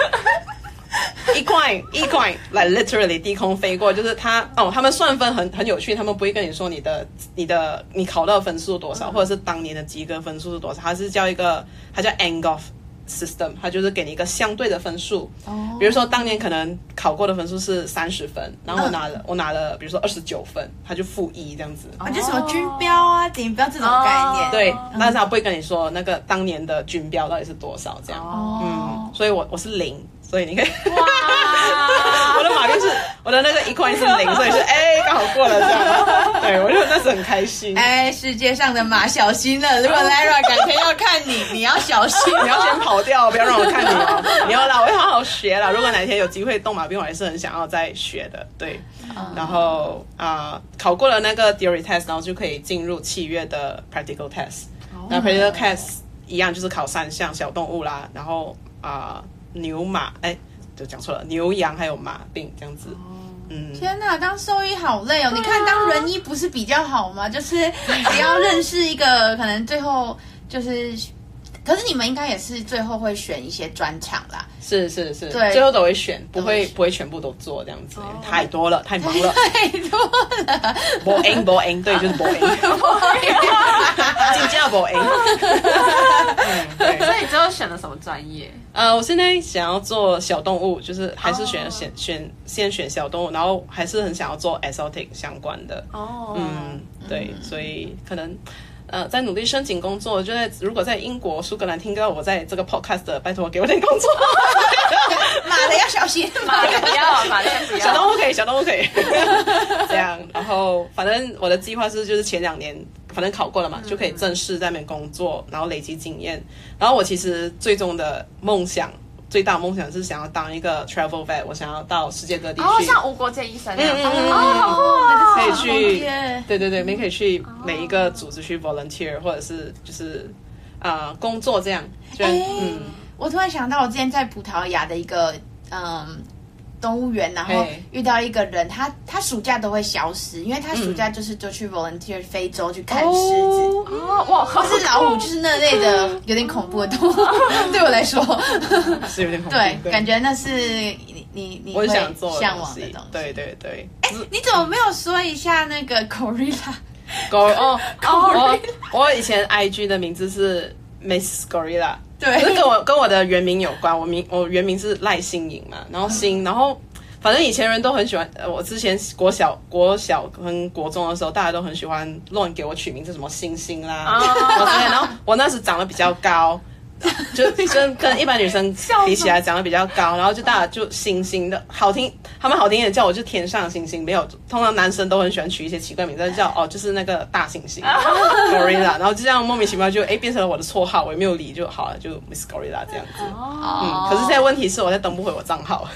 Speaker 4: 一块一块来、like、literally 低空飞过，就是他哦，他们算分很很有趣，他们不会跟你说你的你的你考到的分数多少，或者是当年的及格分数是多少，他是叫一个，他叫 Angoff system，它就是给你一个相对的分数。
Speaker 3: 哦
Speaker 4: 比如说当年可能考过的分数是三十分，然后我拿了、我拿了，比如说二十九分，它就负一这样子。
Speaker 3: 啊，就什么军标啊、顶标这种概念。
Speaker 4: 对
Speaker 1: 哦，
Speaker 4: 但是他不会跟你说那个当年的军标到底是多少这样。
Speaker 3: 哦
Speaker 4: 嗯，所以我我是零，所以你可以。
Speaker 1: 哇 [LAUGHS]
Speaker 4: 我的马就是我的那个一块是零，所以是 [LAUGHS] 哎刚、好过了这样。对，我就那时很开心。
Speaker 3: 哎，世界上的马小心了！如果 Lara 改天要看你，[LAUGHS] 你要小心哦。
Speaker 4: 你要先跑掉，不要让我看你哦。你要啦，我会好好学啦。如果哪天有机会动马兵，我还是很想要再学的。对，然后啊、呃考过了那个 theory test，然后就可以进入七月的 practical test。那 practical test 一样就是考三项小动物啦，然后啊、呃牛马，哎，就讲错了，牛羊还有马病这样子。嗯，
Speaker 3: 天哪，当兽医好累哦！你看当人医不是比较好吗？就是 [LAUGHS] 只要认识一个，可能最后就是，可是你们应该也是最后会选一些专长啦。
Speaker 4: 是是是，
Speaker 3: 对
Speaker 4: 最后都会选，不
Speaker 3: 都
Speaker 4: 会不会全部都做这样子，太多了，太忙了。[LAUGHS]
Speaker 3: 太多了
Speaker 4: ，boring boring，对，就是 boring，金价 boring。[LAUGHS] 嗯，对。
Speaker 1: 所以你最后选了什么专业？
Speaker 4: 呃，我现在想要做小动物，就是还是选、选选先选小动物，然后还是很想要做 exotic 相关的。
Speaker 1: 哦，
Speaker 4: 嗯，对，所以可能。呃，在努力申请工作，就在如果在英国苏格兰听到我在这个 podcast 的，拜托给我点工作。[LAUGHS]
Speaker 3: 马的要小心，[LAUGHS]
Speaker 1: 马的不要，马的先不要。
Speaker 4: 小动物可以，小动物可以，[LAUGHS] 这样。然后反正我的计划是，就是前两年反正考过了嘛，就可以正式在那边工作，然后累积经验。然后我其实最终的梦想，最大梦想是想要当一个 travel vet，我想要到世界各地去。
Speaker 1: 哦，像无国界医生那
Speaker 4: 样。
Speaker 1: 哦，
Speaker 4: 可以去，对对对，你可以去每一个组织去 volunteer，或者是就是啊、呃工作这
Speaker 3: 样。
Speaker 4: 嗯，
Speaker 3: 我突然想到，我之前在葡萄牙的一个嗯动物园，然
Speaker 4: 后
Speaker 3: 遇到一个人，他他暑假都会消失，因为他暑假就是就去 volunteer 非洲去看狮子。
Speaker 1: 哦，哇，
Speaker 3: 或是老虎，就是那类的有点恐怖的动物，[LAUGHS] 对我来说，
Speaker 4: 是有点恐怖。
Speaker 3: 对，感觉那是你你你
Speaker 4: 我想做
Speaker 3: 向往的东西。
Speaker 4: 对对对，
Speaker 3: 你怎么没有说一下那个 [LAUGHS] [LAUGHS] gorilla？
Speaker 4: 狗哦哦，我我以前 IG 的名字是 Miss Gorilla，
Speaker 3: 对
Speaker 4: 可是跟我跟我的原名有关，我名我原名是赖星颖嘛，然后星，然后反正以前人都很喜欢，呃，我之前国小国小跟国中的时候，大家都很喜欢乱给我取名字，什么星星啦，然后我那时长得比较高。就跟跟一般女生比起来长得比较高，然后就大家就星星的好听，他们好听一点叫我就天上星星，没有通常男生都很喜欢取一些奇怪名字，叫哦就是那个大猩猩 Gorilla，然后就这样莫名其妙就哎变成了我的绰号，我也没有理就好了，就 Miss Gorilla 这样子。
Speaker 3: 哦
Speaker 4: 嗯，可是现在问题是我在登不回我账号，[LAUGHS]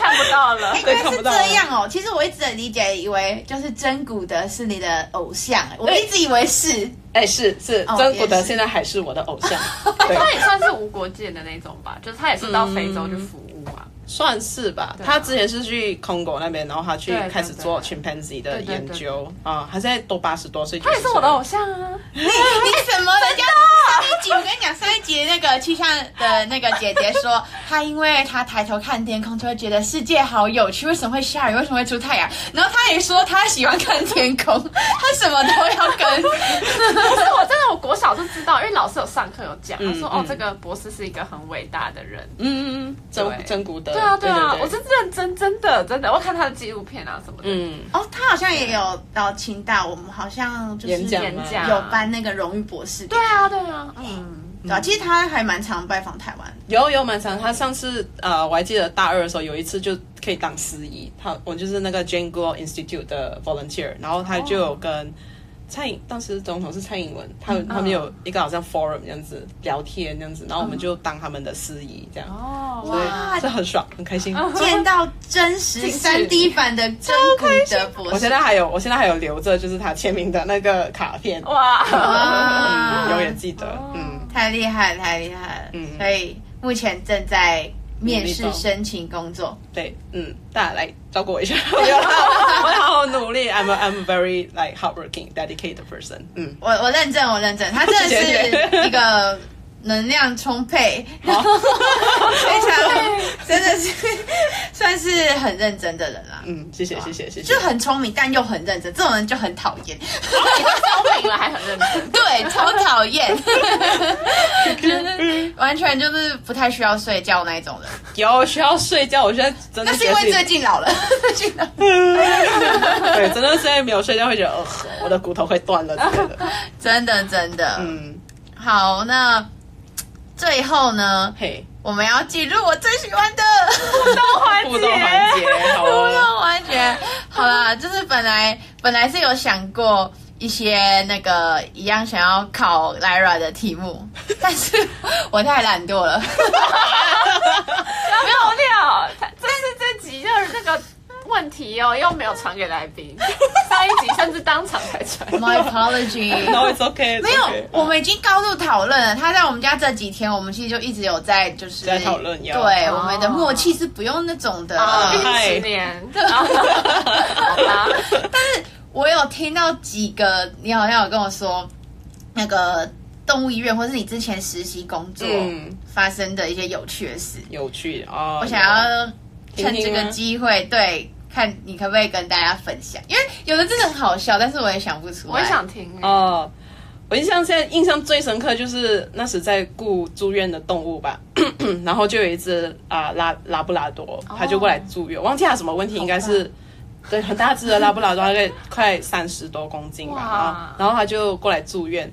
Speaker 1: 看不到了。
Speaker 3: 原来是这
Speaker 4: 看不到
Speaker 3: 样哦。其实我一直很理解，以为就是真古德是你的偶像，我一直以为是。
Speaker 4: 哎是是，
Speaker 3: 哦
Speaker 4: 真古德现在还是我的偶像，[LAUGHS] 对。
Speaker 1: 他也算是无国界的那种吧，就是他也是到非洲去服务啊。
Speaker 4: 算是吧，他之前是去 Congo 那边，然后他去开始做 chimpanzee 的研究啊，他现在都八十多岁，
Speaker 1: 他也是我的偶像啊！
Speaker 3: 你你什么？人家上一集我跟你讲，上一集那个气象的那个姐姐说，她因为她抬头看天空，就会觉得世界好有趣。为什么会下雨？为什么会出太阳？然后她也说她喜欢看天空，她什么都要跟。
Speaker 1: 可是我真的，我国小就知道，因为老师有上课有讲，他说
Speaker 4: 嗯
Speaker 1: 哦，这个博士是一个很伟大的人。
Speaker 4: 嗯嗯嗯，真
Speaker 1: 对
Speaker 4: 真古德，
Speaker 1: 对啊，对啊，
Speaker 4: 对
Speaker 1: 我是认真真的真的，我看他的纪录片啊什么的。
Speaker 4: 嗯，
Speaker 3: 哦，他好像也有到清大，我们好像就是
Speaker 4: 演讲吗？
Speaker 1: 演讲。
Speaker 3: 有颁那个荣誉博士。
Speaker 1: 对啊，对啊，嗯，
Speaker 3: 对啊，其实他还蛮常拜访台湾。
Speaker 4: 有有蛮常，他上次呃，我还记得大二的时候有一次就可以当司仪，他我就是那个 Jane Goodall Institute 的 volunteer，然后他就有跟蔡英，当时总统是蔡英文，他们他们有一个好像 forum 这样子聊天这样子，然后我们就当他们的司仪这样，
Speaker 1: 哦，
Speaker 4: 所以这很爽，很开心。
Speaker 3: 见到真实三 D 版的真古德博士，
Speaker 4: 我现在还有，我现在还有留着，就是他签名的那个卡片，
Speaker 1: 哇，
Speaker 4: 嗯，永远记得，嗯，
Speaker 3: 太厉害，太厉害了。
Speaker 4: 嗯。
Speaker 3: 所以目前正在面试申请工作。
Speaker 4: 对，嗯，大家来照顾我一下，我 [LAUGHS] 要我要好好努力，I'm a, I'm a very like hardworking, dedicated person，嗯。
Speaker 3: 我我认证，我认证，他真的是一个能量充沛，[LAUGHS] 然后 [LAUGHS] 非常真的是 [LAUGHS] 算是很认真的人啦。
Speaker 4: 嗯，谢谢谢谢谢谢，
Speaker 3: 就很聪明，但又很认真，这种人就很讨厌。
Speaker 1: 聪明了还很认真，
Speaker 3: 对，超讨厌，就是完全就是不太需要睡觉那一种人。
Speaker 4: 有需要睡觉，我现在真的
Speaker 3: 那是因为最近老了，最近老了
Speaker 4: 对，真的是因为没有睡觉会觉得，呃，我的骨头会断了之类的。
Speaker 3: 真的真的。
Speaker 4: 嗯，
Speaker 3: 好，那最后呢，
Speaker 4: 嘿，
Speaker 3: 我们要进入我最喜欢的
Speaker 1: 互动环
Speaker 4: 互动环节，
Speaker 3: 互
Speaker 4: 哦。
Speaker 3: 动环节。好啦，就是本来本来是有想过一些那个一样想要考 Lyra 的题目，[LAUGHS] 但是我太懒惰了。[LAUGHS]
Speaker 1: 没有料，[LAUGHS] 这是这集就是那个问题哦，又没有传给来宾，[LAUGHS] 上一集甚至当场才传。
Speaker 3: My apology。
Speaker 4: No, it's okay. it's
Speaker 3: 没有
Speaker 4: okay，
Speaker 3: 我们已经高度讨论了。他在我们家这几天，我们其实就一直有在就是
Speaker 4: 在讨论要
Speaker 3: 对，
Speaker 1: 哦
Speaker 3: 我们的默契是不用那种的。
Speaker 1: 啊，毕
Speaker 4: 嗨
Speaker 1: 竟十年，好吧，
Speaker 3: 我有听到几个，你好像有跟我说那个动物医院，或是你之前实习工作
Speaker 4: 嗯
Speaker 3: 发生的一些有趣的事。
Speaker 4: 有趣啊！
Speaker 3: 我想要趁
Speaker 4: 这个
Speaker 3: 机会，对，看你可不可以跟大家分享，因为有的真的很好笑，但是我也想不出来。
Speaker 1: 我也想听欸。
Speaker 4: 哦，我印象现在印象最深刻就是那时在顾住院的动物吧，[CLEARS THROAT] 然后就有一只啊、拉拉布拉多，它就过来住院，忘记它什么问题，应该是对很大只的拉布拉多，大概快三十多公斤吧，然后
Speaker 1: 哇
Speaker 4: 然后它就过来住院，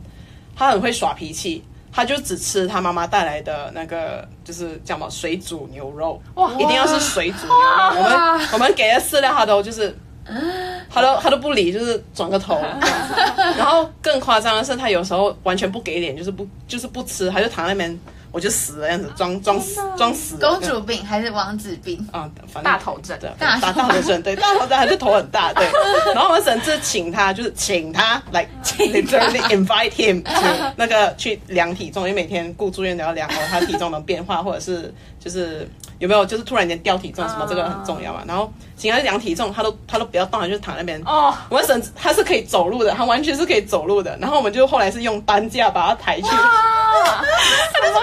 Speaker 4: 它很会耍脾气。它就只吃他妈妈带来的那个，就是叫什么水煮牛肉，
Speaker 1: 哇
Speaker 4: 一定要是水煮牛肉。我们我们给的饲料，他都就是，[GASPS] 他都他都不理，就是转个头。[LAUGHS] 然后更夸张的是，他有时候完全不给脸，就是不就是不吃，他就躺在那边，我就死了样子，装装死装死。
Speaker 3: 公主病还是王子病？
Speaker 4: 啊，反正
Speaker 1: 大头症
Speaker 4: 对，
Speaker 3: 大
Speaker 4: 头症，对，大头症，还是头很大，对。[LAUGHS] 然后我们甚至请他，就是请他来，literally invite him to [LAUGHS] 那个去量体重，因为每天顾住院都要量哦他体重的变化，或者是就是有没有就是突然间掉体重什么，这个很重要嘛。然后请他去量体重，他都他都不要动，他就躺那边。
Speaker 1: 哦，
Speaker 4: 我们甚至他是可以走路的，他完全是可以走路的。然后我们就后来是用担架把他抬去。
Speaker 1: 啊，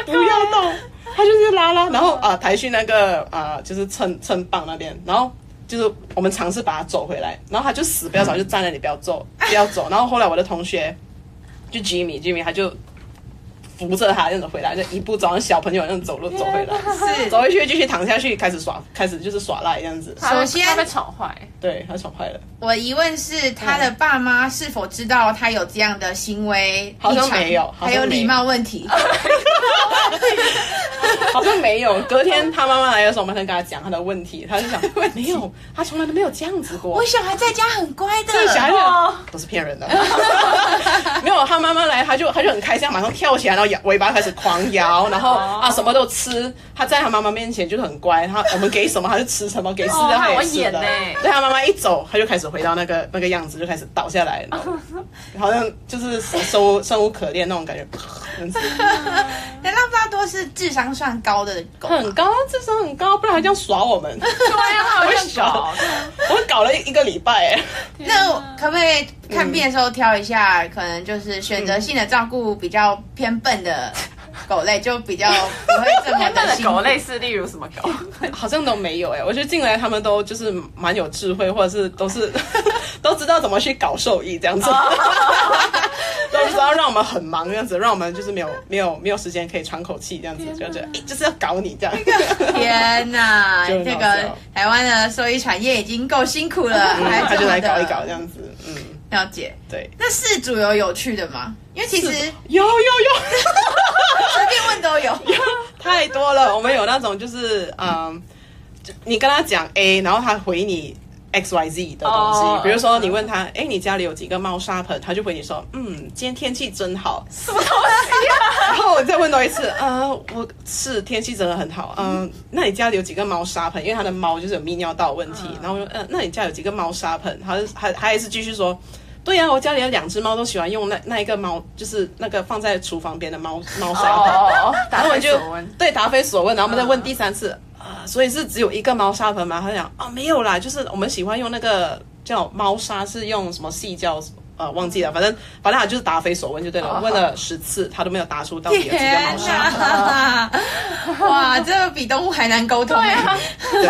Speaker 4: 不要动，他就是拉拉，然后啊抬去那个啊就是称称磅那边，然后就是我们尝试把他走回来，然后他就死不要走，就站在那里不要走，不要走。然后后来我的同学就 Jimmy，Jimmy 他就扶着他这样子回来，就一步走像小朋友那样走路走回来，[LAUGHS]
Speaker 3: 是
Speaker 4: 走回去继续躺下去，开始耍，开始就是耍赖这样子。
Speaker 1: 他
Speaker 3: 首先
Speaker 1: 他被宠坏，
Speaker 4: 对他宠坏了，
Speaker 3: 我疑问是，他的爸妈是否知道他有这样的行为？
Speaker 4: 好像没有
Speaker 3: 还有礼貌问题。[LAUGHS]
Speaker 4: 好像没有。隔天他妈妈来的时候，我们才跟他讲他的问题，他就想 [LAUGHS] 没有，他从来都没有这样子过
Speaker 3: 我。小孩在家很乖的，
Speaker 4: 这小孩都是骗人的，没有他妈妈来，他就他就很开心，马上跳起来，然后摇尾巴开始狂摇，然后啊什么都吃。他在他妈妈面前就是很乖，他我们给什么他就吃什么，给吃的他也吃的。对他妈妈一走，他就开始回到那个那个样子，就开始倒下来，了 [LAUGHS] 好像就是生物生无可恋那种感觉。[LAUGHS]
Speaker 3: 那拉布拉多是智商算高的狗，
Speaker 4: 很高，智商很高，不然还这样耍我们。[LAUGHS]
Speaker 1: 对呀，他好像搞，
Speaker 4: 了一个礼拜哎。
Speaker 3: 那可不可以看病的时候挑一下？可能就是选择性的照顾比较偏笨的。狗类就比较 [LAUGHS] 不会这么的辛苦。
Speaker 1: 狗类是例如什么狗？[LAUGHS]
Speaker 4: 好像都没有哎、欸。我觉得进来他们都就是蛮有智慧，或者是都是 [LAUGHS] 都知道怎么去搞兽医这样子，都知道让我们很忙这样子，让我们就是没有没有没有时间可以喘口气这样子，就觉得哎就是要搞你这样。
Speaker 3: 天哪，这个台湾的兽医产业已经够辛苦了，
Speaker 4: 嗯、还他就来搞一搞这样子，嗯，
Speaker 3: 了解。
Speaker 4: 对，
Speaker 3: 那四组有有趣的吗？因为其实
Speaker 4: 有有有，[LAUGHS]
Speaker 3: 随便问都有，[LAUGHS]
Speaker 4: 有太多了。我们有那种就是嗯，你跟他讲 A，然后他回你 X Y Z 的东西。Oh, 比如说你问他，哎、嗯，你家里有几个猫砂盆？他就回你说，嗯，今天天气真好。
Speaker 1: 什么东西啊？[LAUGHS]
Speaker 4: 然后我再问多一次，呃，我是天气真的很好。嗯、呃，那你家里有几个猫砂盆？因为他的猫就是有泌尿道问题。嗯、然后我说，嗯、呃，那你家有几个猫砂盆？他还他还是继续说。对呀、啊，我家里有两只猫，都喜欢用那那一个猫，就是那个放在厨房边的猫 [LAUGHS] 猫砂盆。
Speaker 1: Oh,
Speaker 4: 然后我就对答非所问，然后我们再问第三次啊、uh. 呃，所以是只有一个猫砂盆吗？他讲啊、哦，没有啦，就是我们喜欢用那个叫猫砂，是用什么细胶。呃，忘记了，反正反正他就是答非所问就对了。Oh, 问了十次，他都没有答出到底有几个猫砂。
Speaker 3: 哪 [LAUGHS] 哇，这个比动物还难沟通呀。[LAUGHS]
Speaker 4: 对，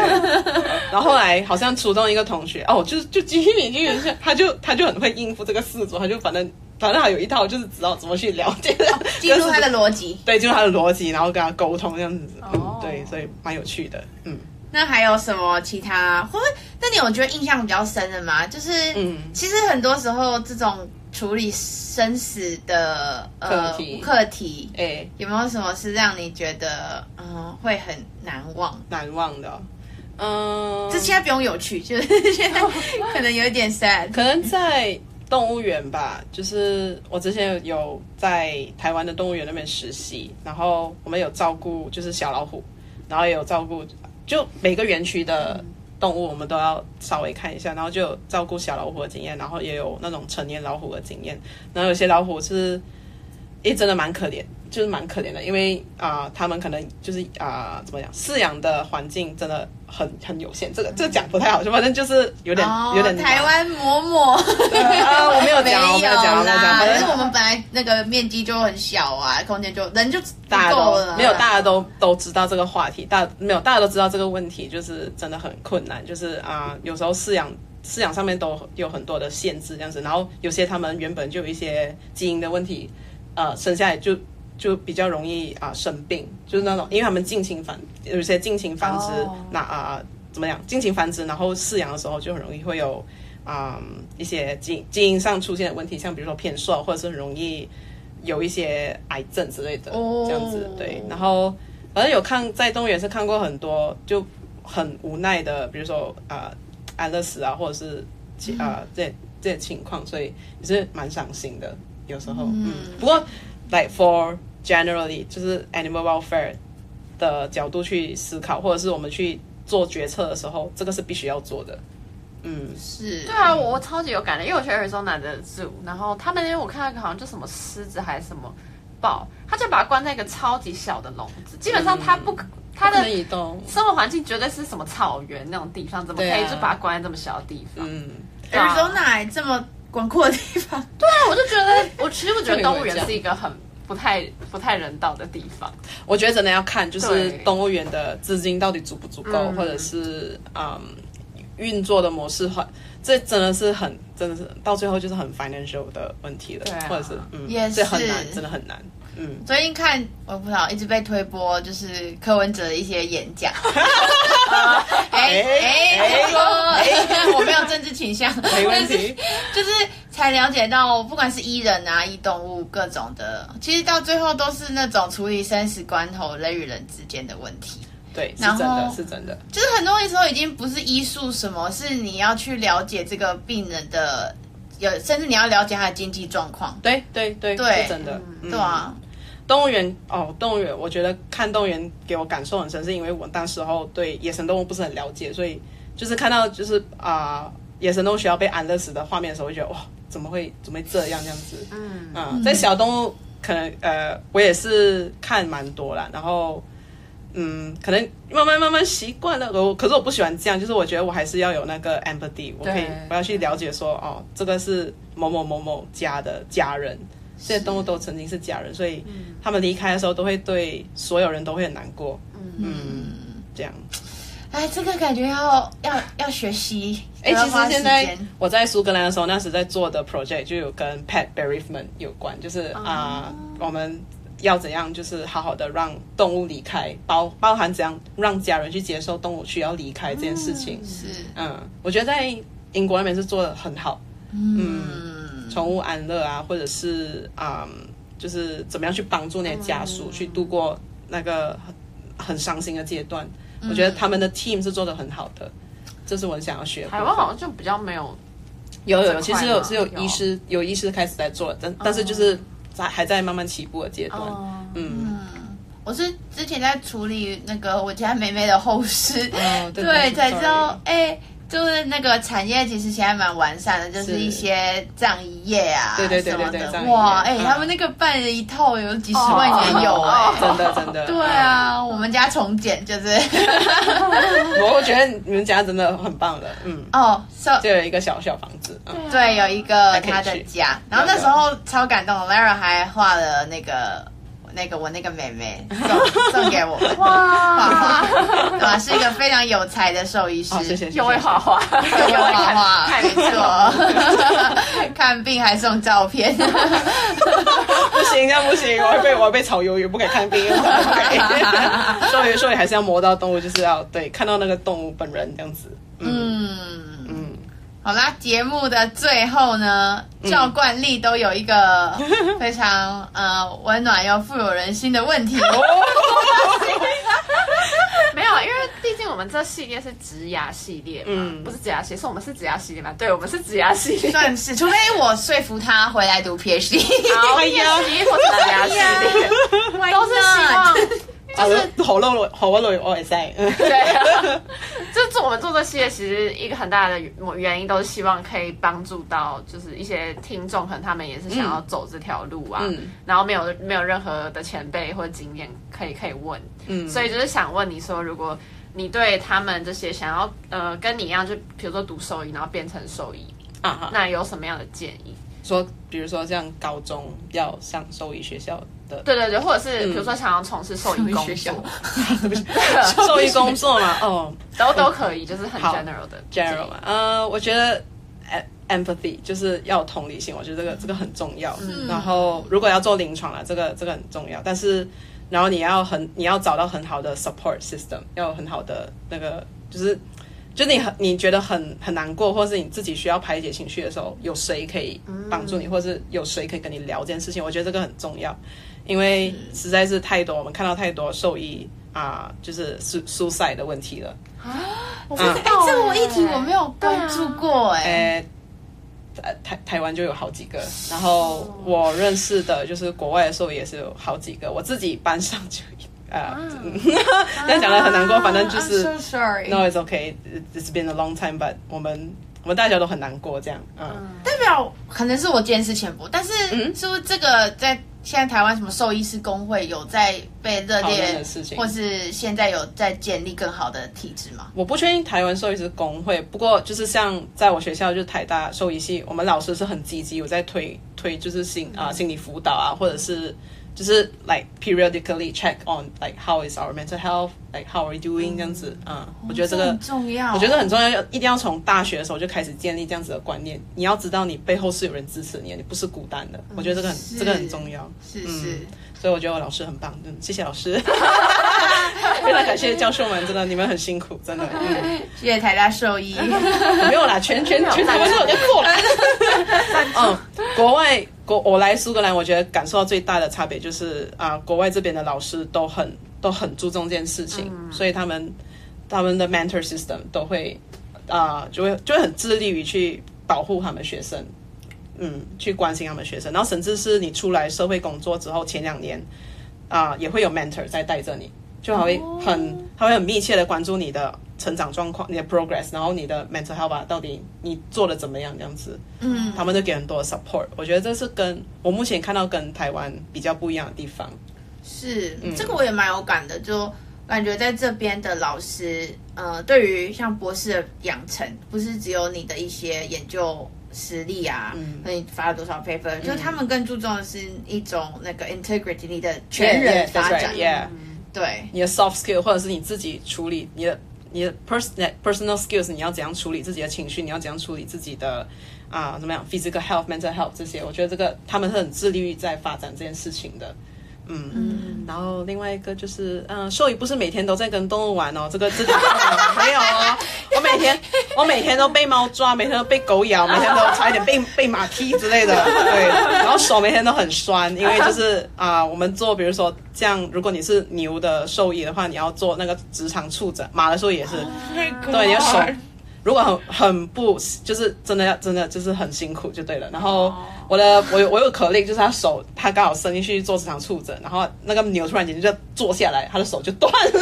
Speaker 4: 然后后来好像初中一个同学，哦，就就继续继续，他就他就很会应付这个事主，他就反正反正他有一套，就是知道怎么去了解，[LAUGHS]
Speaker 3: 进入他的逻辑。
Speaker 4: 对，进入他的逻辑，然后跟他沟通这样子。哦、oh. 嗯，对，所以蛮有趣的。嗯。
Speaker 3: 那还有什么其他？会不会？那你有觉得印象比较深的吗？就是，嗯，其实很多时候这种处理生死的呃课题，课题，哎、欸，有没有什么是让你觉得嗯会很难忘？
Speaker 4: 难忘的，嗯，
Speaker 3: 这现在不用有趣，就是现在可能有点 sad，
Speaker 4: 可能在动物园吧。就是我之前有在台湾的动物园那边实习，然后我们有照顾就是小老虎，然后也有照顾。就每个园区的动物，我们都要稍微看一下，然后就有照顾小老虎的经验，然后也有那种成年老虎的经验，然后有些老虎是，也，真的蛮可怜。就是蛮可怜的，因为啊、呃，他们可能就是啊、呃，怎么讲，饲养的环境真的很很有限。这个这个讲不太好，就反正就是有点、哦、有点。
Speaker 3: 台湾嬷嬷，
Speaker 4: 对啊，我没有讲，没 [LAUGHS] 有我没有讲，没有讲。
Speaker 3: 反正我们本来那个面积就很小啊，空间就人就大够了。
Speaker 4: 没有，大家都都知道这个话题，大没有，大家都知道这个问题，就是真的很困难。就是啊、呃，有时候饲养饲养上面都有很多的限制，这样子。然后有些他们原本就有一些基因的问题，呃，生下来就。就比较容易啊、呃、生病，就是那种，因为他们近亲繁，有些近亲繁殖，那啊、呃、怎么样？近亲繁殖，然后饲养的时候就很容易会有啊、呃、一些基基因上出现的问题，像比如说偏瘦，或者是很容易有一些癌症之类的，oh. 这样子。对，然后反正有看在动物园是看过很多就很无奈的，比如说啊、呃、安乐死啊，或者是其啊、呃、这这些情况，所以也是蛮伤心的，有时候。嗯，嗯不过。Like for generally，就是 animal welfare 的角度去思考，或者是我们去做决策的时候，这个是必须要做的。嗯，
Speaker 3: 是。
Speaker 1: 对啊，我超级有感的，因为我去 Arizona 的 zoo，然后他们那边我看到一个好像就什么狮子还是什么豹，他就把它关在一个超级小的笼子，基本上它不可，它、嗯、的生活环境绝对是什么草原那种地方，怎么可以就把它关在这么小的地方？嗯
Speaker 3: ，Arizona 这么。广阔的地方，[LAUGHS]
Speaker 1: 对啊，我就觉得，我其实我觉得动物园是一个很不太不太人道的地方。
Speaker 4: 我觉得真的要看，就是动物园的资金到底足不足够，或者是嗯运作的模式化，这真的是很真的是到最后就是很 financial 的问题了，对啊、或者是嗯，
Speaker 3: 也是
Speaker 4: 这很难，真的很难。嗯，
Speaker 3: 最近看我不知道，一直被推播，就是柯文哲的一些演讲。哎 [LAUGHS] 哎哎，[LAUGHS] 我没有政治倾向，
Speaker 4: 没问题。
Speaker 3: 就是才了解到，不管是医人啊、医动物各种的，其实到最后都是那种处理生死关头人与人之间的问题。
Speaker 4: 对，是真的，是真的。
Speaker 3: 就是很多时候已经不是医术什么，是你要去了解这个病人的，有甚至你要了解他的经济状况。
Speaker 4: 对对对，对，是真的，
Speaker 3: 对啊。
Speaker 4: 动物园哦，动物园，我觉得看动物园给我感受很深，是因为我当时候对野生动物不是很了解，所以就是看到就是啊、呃、野生动物需要被安乐死的画面的时候，我就觉得哇，怎么会怎么会这样这样子？嗯嗯，在小动物可能呃，我也是看蛮多啦，然后嗯，可能慢慢慢慢习惯了。我可是我不喜欢这样，就是我觉得我还是要有那个 empathy，我可以我要去了解说，哦，这个是某某某某家的家人，这些动物都曾经是家人，所以他们离开的时候都会对所有人都会很难过。嗯，嗯这样。
Speaker 3: 哎，这个感觉要要要学习。哎，
Speaker 4: 其实现在我在苏格兰的时候，那时在做的 project 就有跟 pet bereavement 有关，就是啊、uh, 呃，我们要怎样就是好好的让动物离开，包包含怎样让家人去接受动物需要离开这件事情。
Speaker 3: 嗯、是，
Speaker 4: 嗯，我觉得在英国那边是做的很好。嗯，嗯，宠物安乐啊，或者是啊、嗯，就是怎么样去帮助那些家属去度过那个很很伤心的阶段。我觉得他们的 team 是做的很好的，这是我想要学的。
Speaker 1: 台湾好像就比较没有，
Speaker 4: 有有，其实有是有医师有，有医师开始在做，但但是就是在还在慢慢起步的阶段。嗯，
Speaker 3: 我是之前在处理那个我家妹妹的后事，
Speaker 4: 哦、对，
Speaker 3: 对才知道哎。就是那个产业其实现在蛮完善的，就是一些葬仪业啊，
Speaker 4: 对对对对对，
Speaker 3: 哇，哎，他们那个办了一套有几十万也有。哎，[LAUGHS]
Speaker 4: 真的真的。
Speaker 3: 对啊，我们家重建就是，[LAUGHS]
Speaker 4: 我觉得你们家真的很棒的，嗯，
Speaker 3: 哦，
Speaker 4: 就有一个小小房子，
Speaker 3: 对，有一个他的家，然后那时候超感动，Lara 还画了那个。那个我那个妹妹送送给我们。哇，[LAUGHS] 画画，是一个非常有才的兽医师，
Speaker 4: 哦、谢谢谢谢
Speaker 1: 又会画画，
Speaker 3: 又会画画，没错，[LAUGHS] 看病还送照片，[LAUGHS] 不
Speaker 4: 行，这样不行，我会被我会被炒鱿鱼，不可以看病，所以所以还是要磨到动物，就是要对看到那个动物本人这样子，嗯。嗯
Speaker 3: 好啦，节目的最后呢，照惯例都有一个 [LAUGHS] 非常呃温暖又富有人心的问题。[LAUGHS]
Speaker 1: 没有，因为毕竟我们这系列是职涯系列嘛，嗯、不是职涯系列，是我们是职涯系列嘛？对，我们是职涯系列，
Speaker 3: 算是，除非我说服他回来读 PhD，
Speaker 1: 好，PhD 或者职涯系列，都是希望。
Speaker 4: 就是好露露，好露露，我也在。
Speaker 1: 对，[LAUGHS] 就是我们做这些，其实一个很大的原因都是希望可以帮助到，就是一些听众，可能他们也是想要走这条路啊，嗯、然后没有没有任何的前辈或者经验可以可以问，嗯，所以就是想问你说，如果你对他们这些想要呃跟你一样，就比如说读兽医，然后变成兽医啊，那有什么样的建议？
Speaker 4: 说，比如说像高中要上兽医学校的，
Speaker 1: 对对对，或者是比如说想要从事兽医工作，
Speaker 4: 兽医 [LAUGHS] 工作嘛，哦，[LAUGHS]
Speaker 1: 都都可以，就是很 general 的
Speaker 4: general 嘛。呃，我觉得 empathy 就是要同理心，我觉得这个这个很重要。然后如果要做临床了，这个这个很重要。但是然后你要很你要找到很好的 support system，要有很好的那个就是。就你很你觉得很很难过，或是你自己需要排解情绪的时候，有谁可以帮助你，或是有谁可以跟你聊这件事情？我觉得这个很重要，因为实在是太多，我们看到太多兽医啊，就是 suicide 的问题了
Speaker 3: 啊。我不知道，这个议题我没有关注过哎。
Speaker 4: 呃，台台湾就有好几个，然后我认识的就是国外的兽医也是有好几个，我自己班上就。啊，[LAUGHS] 但讲的很难过，反正就是
Speaker 3: so sorry.
Speaker 4: No, it's okay. It's been a long time, but 我们我们大家都很难过，这样。嗯，
Speaker 3: 代表可能是我见识浅薄，但是是不是这个在现在台湾什么兽医师工会有在被热烈的事情，或是现在有在建立更好的体制吗？
Speaker 4: 我不确定台湾兽医师工会，不过就是像在我学校，就是台大兽医系，我们老师是很积极，有在推推就是心啊心理辅导啊，或者是。就是 like periodically check on like how is our mental health, like how are we doing 这样子，嗯，我觉得这个
Speaker 3: 很重要，
Speaker 4: 我觉得很重要，要一定要从大学的时候就开始建立这样子的观念。你要知道你背后是有人支持你，你不是孤单的。我觉得这个很这个很重要，
Speaker 3: 是是。
Speaker 4: 所以我觉得我老师很棒，嗯，谢谢老师，[LAUGHS] [LAUGHS] 非常感谢教授们，真的你们很辛苦，真的。[LAUGHS]
Speaker 3: 谢谢台大兽医，
Speaker 4: 没有啦，全全全台湾都有在做啦。嗯，国外。国我来苏格兰，我觉得感受到最大的差别就是啊、呃，国外这边的老师都很都很注重这件事情，嗯、所以他们他们的 mentor system 都会啊、呃，就会就会很致力于去保护他们学生，嗯，去关心他们学生，然后甚至是你出来社会工作之后前两年啊、呃，也会有 mentor 在带着你，就还会很他会很密切的关注你的成长状况、你的 progress，然后你的 mental health 吧，到底你做的怎么样这样子，
Speaker 3: 嗯，
Speaker 4: 他们就给很多 support。我觉得这是跟我目前看到跟台湾比较不一样的地方。
Speaker 3: 是，这个我也蛮有感的，就感觉在这边的老师，呃，对于像博士的养成，不是只有你的一些研究。实力啊，嗯，那你发了多少 paper，、嗯、就是他们更注重的是一种那个 integrity，你的全人发展，yeah, yeah, right, yeah. 对，
Speaker 4: 你的 soft skill，或者是你自己处理你的你的 personal personal skills，你要怎样处理自己的情绪，你要怎样处理自己的啊、怎么样 physical health、mental health 这些，我觉得这个他们是很致力于在发展这件事情的。嗯，嗯，然后另外一个就是，嗯，兽医不是每天都在跟动物玩哦，这个自己 [LAUGHS] 没有哦。我每天我每天都被猫抓，每天都被狗咬，[LAUGHS] 每天都差一点被被马踢之类的。对，然后手每天都很酸，因为就是 [LAUGHS] 啊、呃，我们做比如说这样，如果你是牛的兽医的话，你要做那个直肠触诊，马的时候也是，oh、对，你的手。如果很很不，就是真的要真的就是很辛苦就对了。然后我的我有我有可令，就是他手他刚好伸进去做这场触诊，然后那个牛突然间就坐下来，他的手就断了。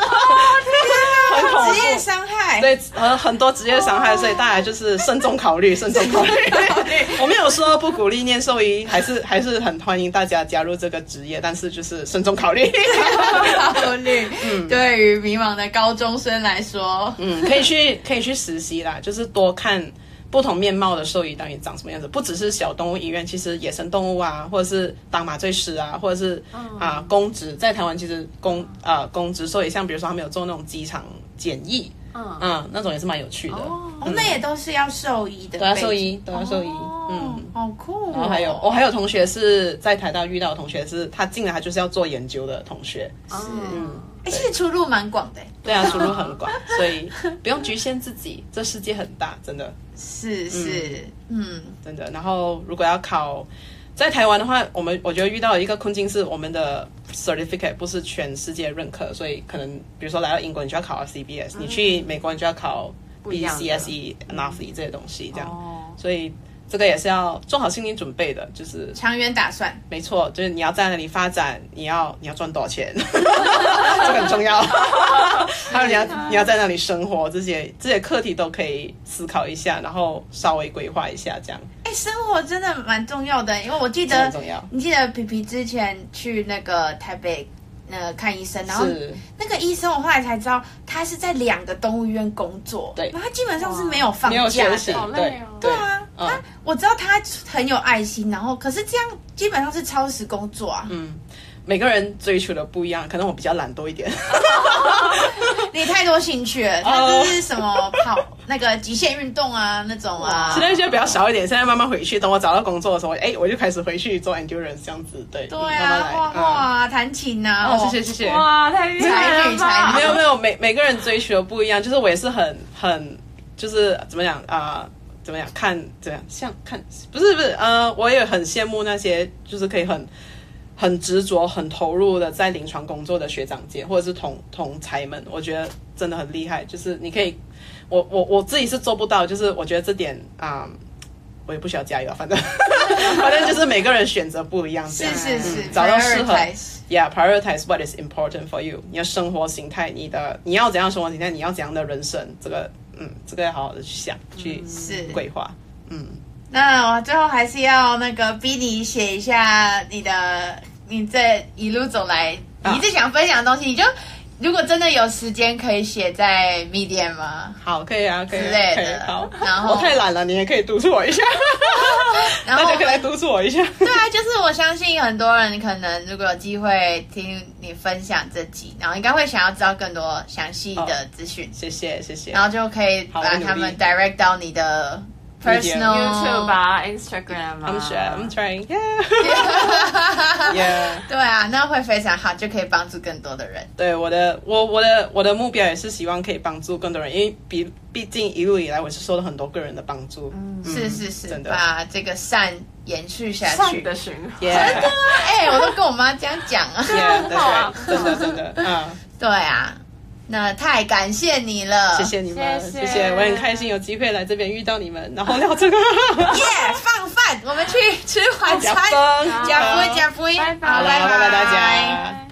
Speaker 4: 很恐怖，
Speaker 3: 职业伤害。
Speaker 4: 对，呃，很多职业伤害，所以大家就是慎重考虑，[LAUGHS] 慎重考虑。我没有说不鼓励念兽医，还是还是很欢迎大家加入这个职业，但是就是慎重考虑。[LAUGHS]
Speaker 3: 考虑，嗯，对于迷茫的高中生来说，
Speaker 4: 嗯，可以去可以去实习啦，就是多看不同面貌的兽医到底长什么样子，不只是小动物医院，其实野生动物啊，或者是当麻醉师啊，或者是啊、呃、公职，在台湾其实公啊、呃、公职兽医，像比如说他们有做那种机场检疫。嗯嗯，那种也是蛮有趣的。
Speaker 3: 哦，那也都是要兽医的，
Speaker 4: 都要兽医，都要兽医。嗯，
Speaker 3: 好酷。
Speaker 4: 然后还有，我还有同学是在台大遇到的同学，是他进来他就是要做研究的同学。
Speaker 3: 是，嗯，哎，其实出路蛮广的。
Speaker 4: 对啊，出路很广，所以不用局限自己，这世界很大，真的。[LAUGHS]
Speaker 3: 是是，嗯，
Speaker 4: 真的。然后如果要考。在台湾的话，我们我觉得遇到一个困境是，我们的 certificate 不是全世界认可，所以可能比如说来到英国，你就要考 CBS，嗯，你去美国你就要考 BCSE、NAPHE 这些东西，这样，哦，所以这个也是要做好心理准备的，就是
Speaker 3: 长远打算。
Speaker 4: 没错，就是你要在那里发展，你要你要赚多少钱，[LAUGHS] 这个很重要。[LAUGHS] 还有你要你要在那里生活，这些这些课题都可以思考一下，然后稍微规划一下，这样。
Speaker 3: 生活真的蛮重要的，因为我记得，你记得皮皮之前去那个台北那个看医生，然后那个医生我后来才知道，他是在两个动物医院工作，
Speaker 4: 对，
Speaker 3: 然后他基本上是没有放假的，
Speaker 1: 好累哦，
Speaker 3: 对啊，他我知道他很有爱心，然后可是这样基本上是超时工作啊，
Speaker 4: 嗯。每个人追求的不一样，可能我比较懒惰一点。[LAUGHS]
Speaker 3: 你太多兴趣了，他这是什么跑那个极限运动啊那种啊？[LAUGHS]
Speaker 4: 现在就比较少一点，现在慢慢回去。等我找到工作的时候，哎，我就开始回去做 endurance 这样子。对，
Speaker 3: 对啊，画画啊、弹琴啊。
Speaker 4: 哦，谢谢谢谢。
Speaker 1: 哇，太厉害了！
Speaker 4: 没有没有，每每个人追求的不一样，就是我也是很很就是怎么讲啊？怎么样看怎样像看不是不是呃，我也很羡慕那些就是可以很。很执着、很投入的在临床工作的学长姐或者是同同才们，我觉得真的很厉害。就是你可以，我我我自己是做不到，就是我觉得这点啊、嗯，我也不需要加油，反正 [LAUGHS] 反正就是每个人选择不一样，这样
Speaker 3: 是是是、嗯，
Speaker 4: 找到适合，Yeah，prioritize what is important for you。你的生活形态，你的你要怎样生活形态，你要怎样的人生，这个嗯，这个要好好的去想，去是规划，嗯。
Speaker 3: 那我最后还是要那个逼你写一下你的你这一路走来你一直想分享的东西，你就如果真的有时间可以写在 Medium 吗？
Speaker 4: 好，可以啊，可以
Speaker 3: 之类的。好，然后
Speaker 4: 我太懒了，你也可以督促我一下，[LAUGHS] [LAUGHS] 然后大家可以来督促我一下。
Speaker 3: 对啊，就是我相信很多人可能如果有机会听你分享这集，然后应该会想要知道更多详细的资讯。
Speaker 4: 谢谢，谢谢。
Speaker 3: 然后就可以把他们 direct 到你的。Personal
Speaker 1: YouTube 吧，Instagram 啊。
Speaker 4: I'm sure, I'm trying. [LAUGHS] Yeah.
Speaker 3: Yeah. 对啊，那会非常好，就可以帮助更多的人。
Speaker 4: 对，我的，我我的我的目标也是希望可以帮助更多人，因为毕毕竟一路以来我是受了很多个人的帮助。
Speaker 3: 嗯，是是是，真的把这个善延续下去。
Speaker 1: 善的循
Speaker 3: 环。真的吗？哎、欸，我都跟我妈这样讲啊。
Speaker 4: 对，真的真的，嗯，
Speaker 3: 对啊。那太感谢你了，
Speaker 4: 谢谢你们，谢谢，谢谢，我很开心有机会来这边遇到你们，然后聊这个，耶、[LAUGHS]
Speaker 3: yeah，放饭，我们去吃晚餐，加福加福，
Speaker 4: 好拜，拜拜大家。